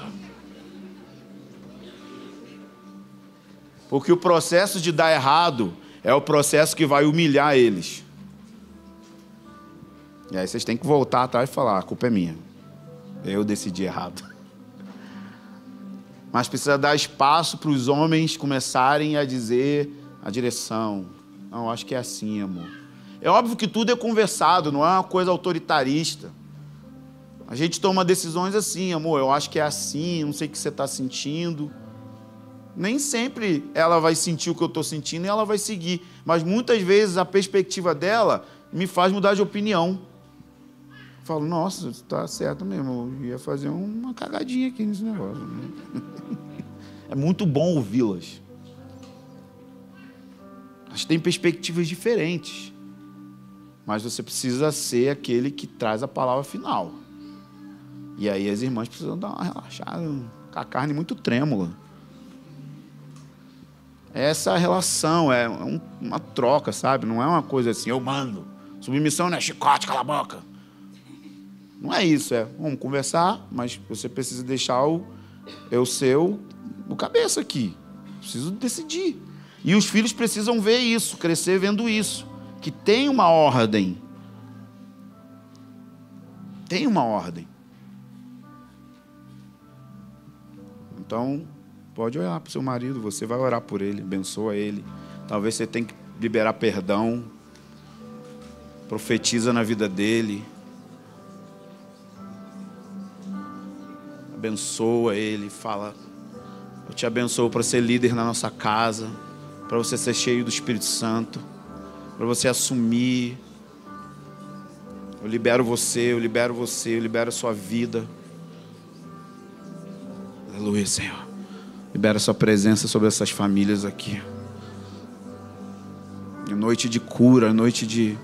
Porque o processo de dar errado é o processo que vai humilhar eles. E aí vocês têm que voltar atrás e falar: a culpa é minha. Eu decidi errado. Mas precisa dar espaço para os homens começarem a dizer a direção. Não, acho que é assim, amor. É óbvio que tudo é conversado, não é uma coisa autoritarista. A gente toma decisões assim, amor, eu acho que é assim, não sei o que você está sentindo nem sempre ela vai sentir o que eu estou sentindo e ela vai seguir. Mas muitas vezes a perspectiva dela me faz mudar de opinião. Falo, nossa, está certo mesmo, eu ia fazer uma cagadinha aqui nesse negócio. É muito bom ouvi-las. Elas têm perspectivas diferentes. Mas você precisa ser aquele que traz a palavra final. E aí as irmãs precisam dar uma relaxada, com a carne muito trêmula. Essa relação é uma troca, sabe? Não é uma coisa assim, eu mando. Submissão não é chicote, cala a boca. Não é isso, é vamos conversar, mas você precisa deixar o eu seu o cabeça aqui. Preciso decidir. E os filhos precisam ver isso, crescer vendo isso, que tem uma ordem. Tem uma ordem. Então, Pode olhar para o seu marido, você vai orar por ele, abençoa ele. Talvez você tenha que liberar perdão. Profetiza na vida dele. Abençoa ele, fala: Eu te abençoo para ser líder na nossa casa, para você ser cheio do Espírito Santo, para você assumir. Eu libero você, eu libero você, eu libero a sua vida. Aleluia, Senhor. Libera sua presença sobre essas famílias aqui. É noite de cura, noite de.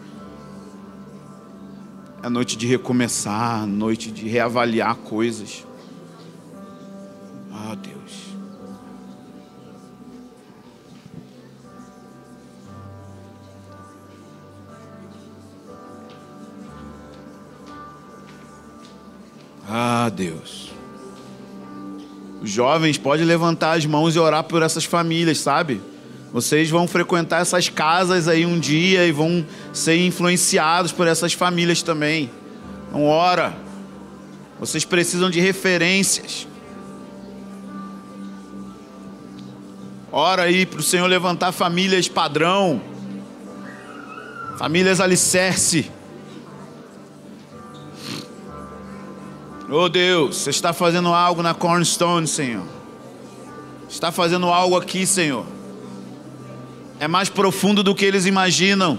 É noite de recomeçar, noite de reavaliar coisas. Ah, Deus. Ah, Deus. Jovens podem levantar as mãos e orar por essas famílias, sabe? Vocês vão frequentar essas casas aí um dia e vão ser influenciados por essas famílias também. Então, ora. Vocês precisam de referências. Ora aí para o Senhor levantar famílias padrão, famílias alicerce. Oh Deus, você está fazendo algo na Cornerstone, Senhor. Está fazendo algo aqui, Senhor. É mais profundo do que eles imaginam.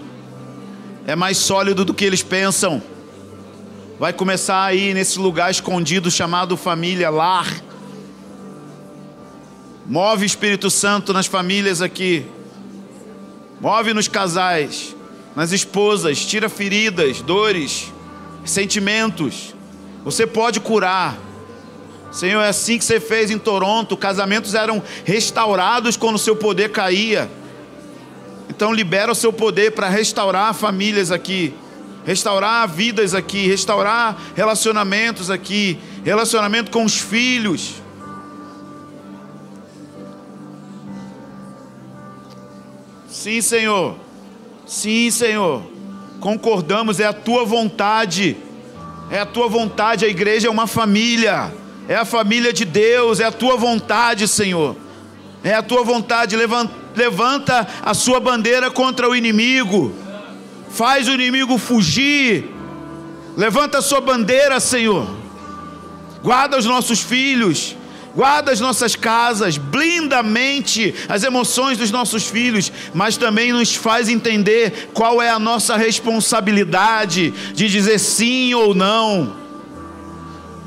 É mais sólido do que eles pensam. Vai começar aí nesse lugar escondido chamado família, lar. Move Espírito Santo nas famílias aqui. Move nos casais, nas esposas, tira feridas, dores, sentimentos. Você pode curar. Senhor, é assim que você fez em Toronto. Casamentos eram restaurados quando o seu poder caía. Então, libera o seu poder para restaurar famílias aqui, restaurar vidas aqui, restaurar relacionamentos aqui, relacionamento com os filhos. Sim, Senhor. Sim, Senhor. Concordamos, é a tua vontade. É a tua vontade, a igreja é uma família. É a família de Deus, é a tua vontade, Senhor. É a tua vontade, levanta, a sua bandeira contra o inimigo. Faz o inimigo fugir. Levanta a sua bandeira, Senhor. Guarda os nossos filhos guarda as nossas casas, blinda a mente, as emoções dos nossos filhos, mas também nos faz entender qual é a nossa responsabilidade de dizer sim ou não,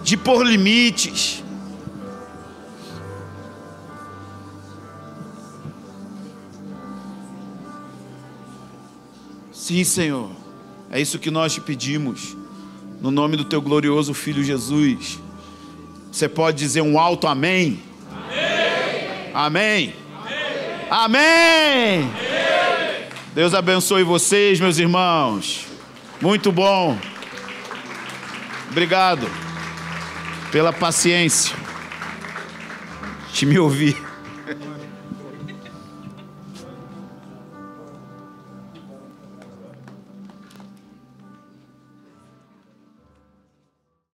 de pôr limites. Sim, Senhor, é isso que nós te pedimos, no nome do teu glorioso Filho Jesus. Você pode dizer um alto amém? Amém. Amém. Amém. amém. Deus abençoe vocês, meus irmãos. Muito bom. Obrigado pela paciência de me ouvir.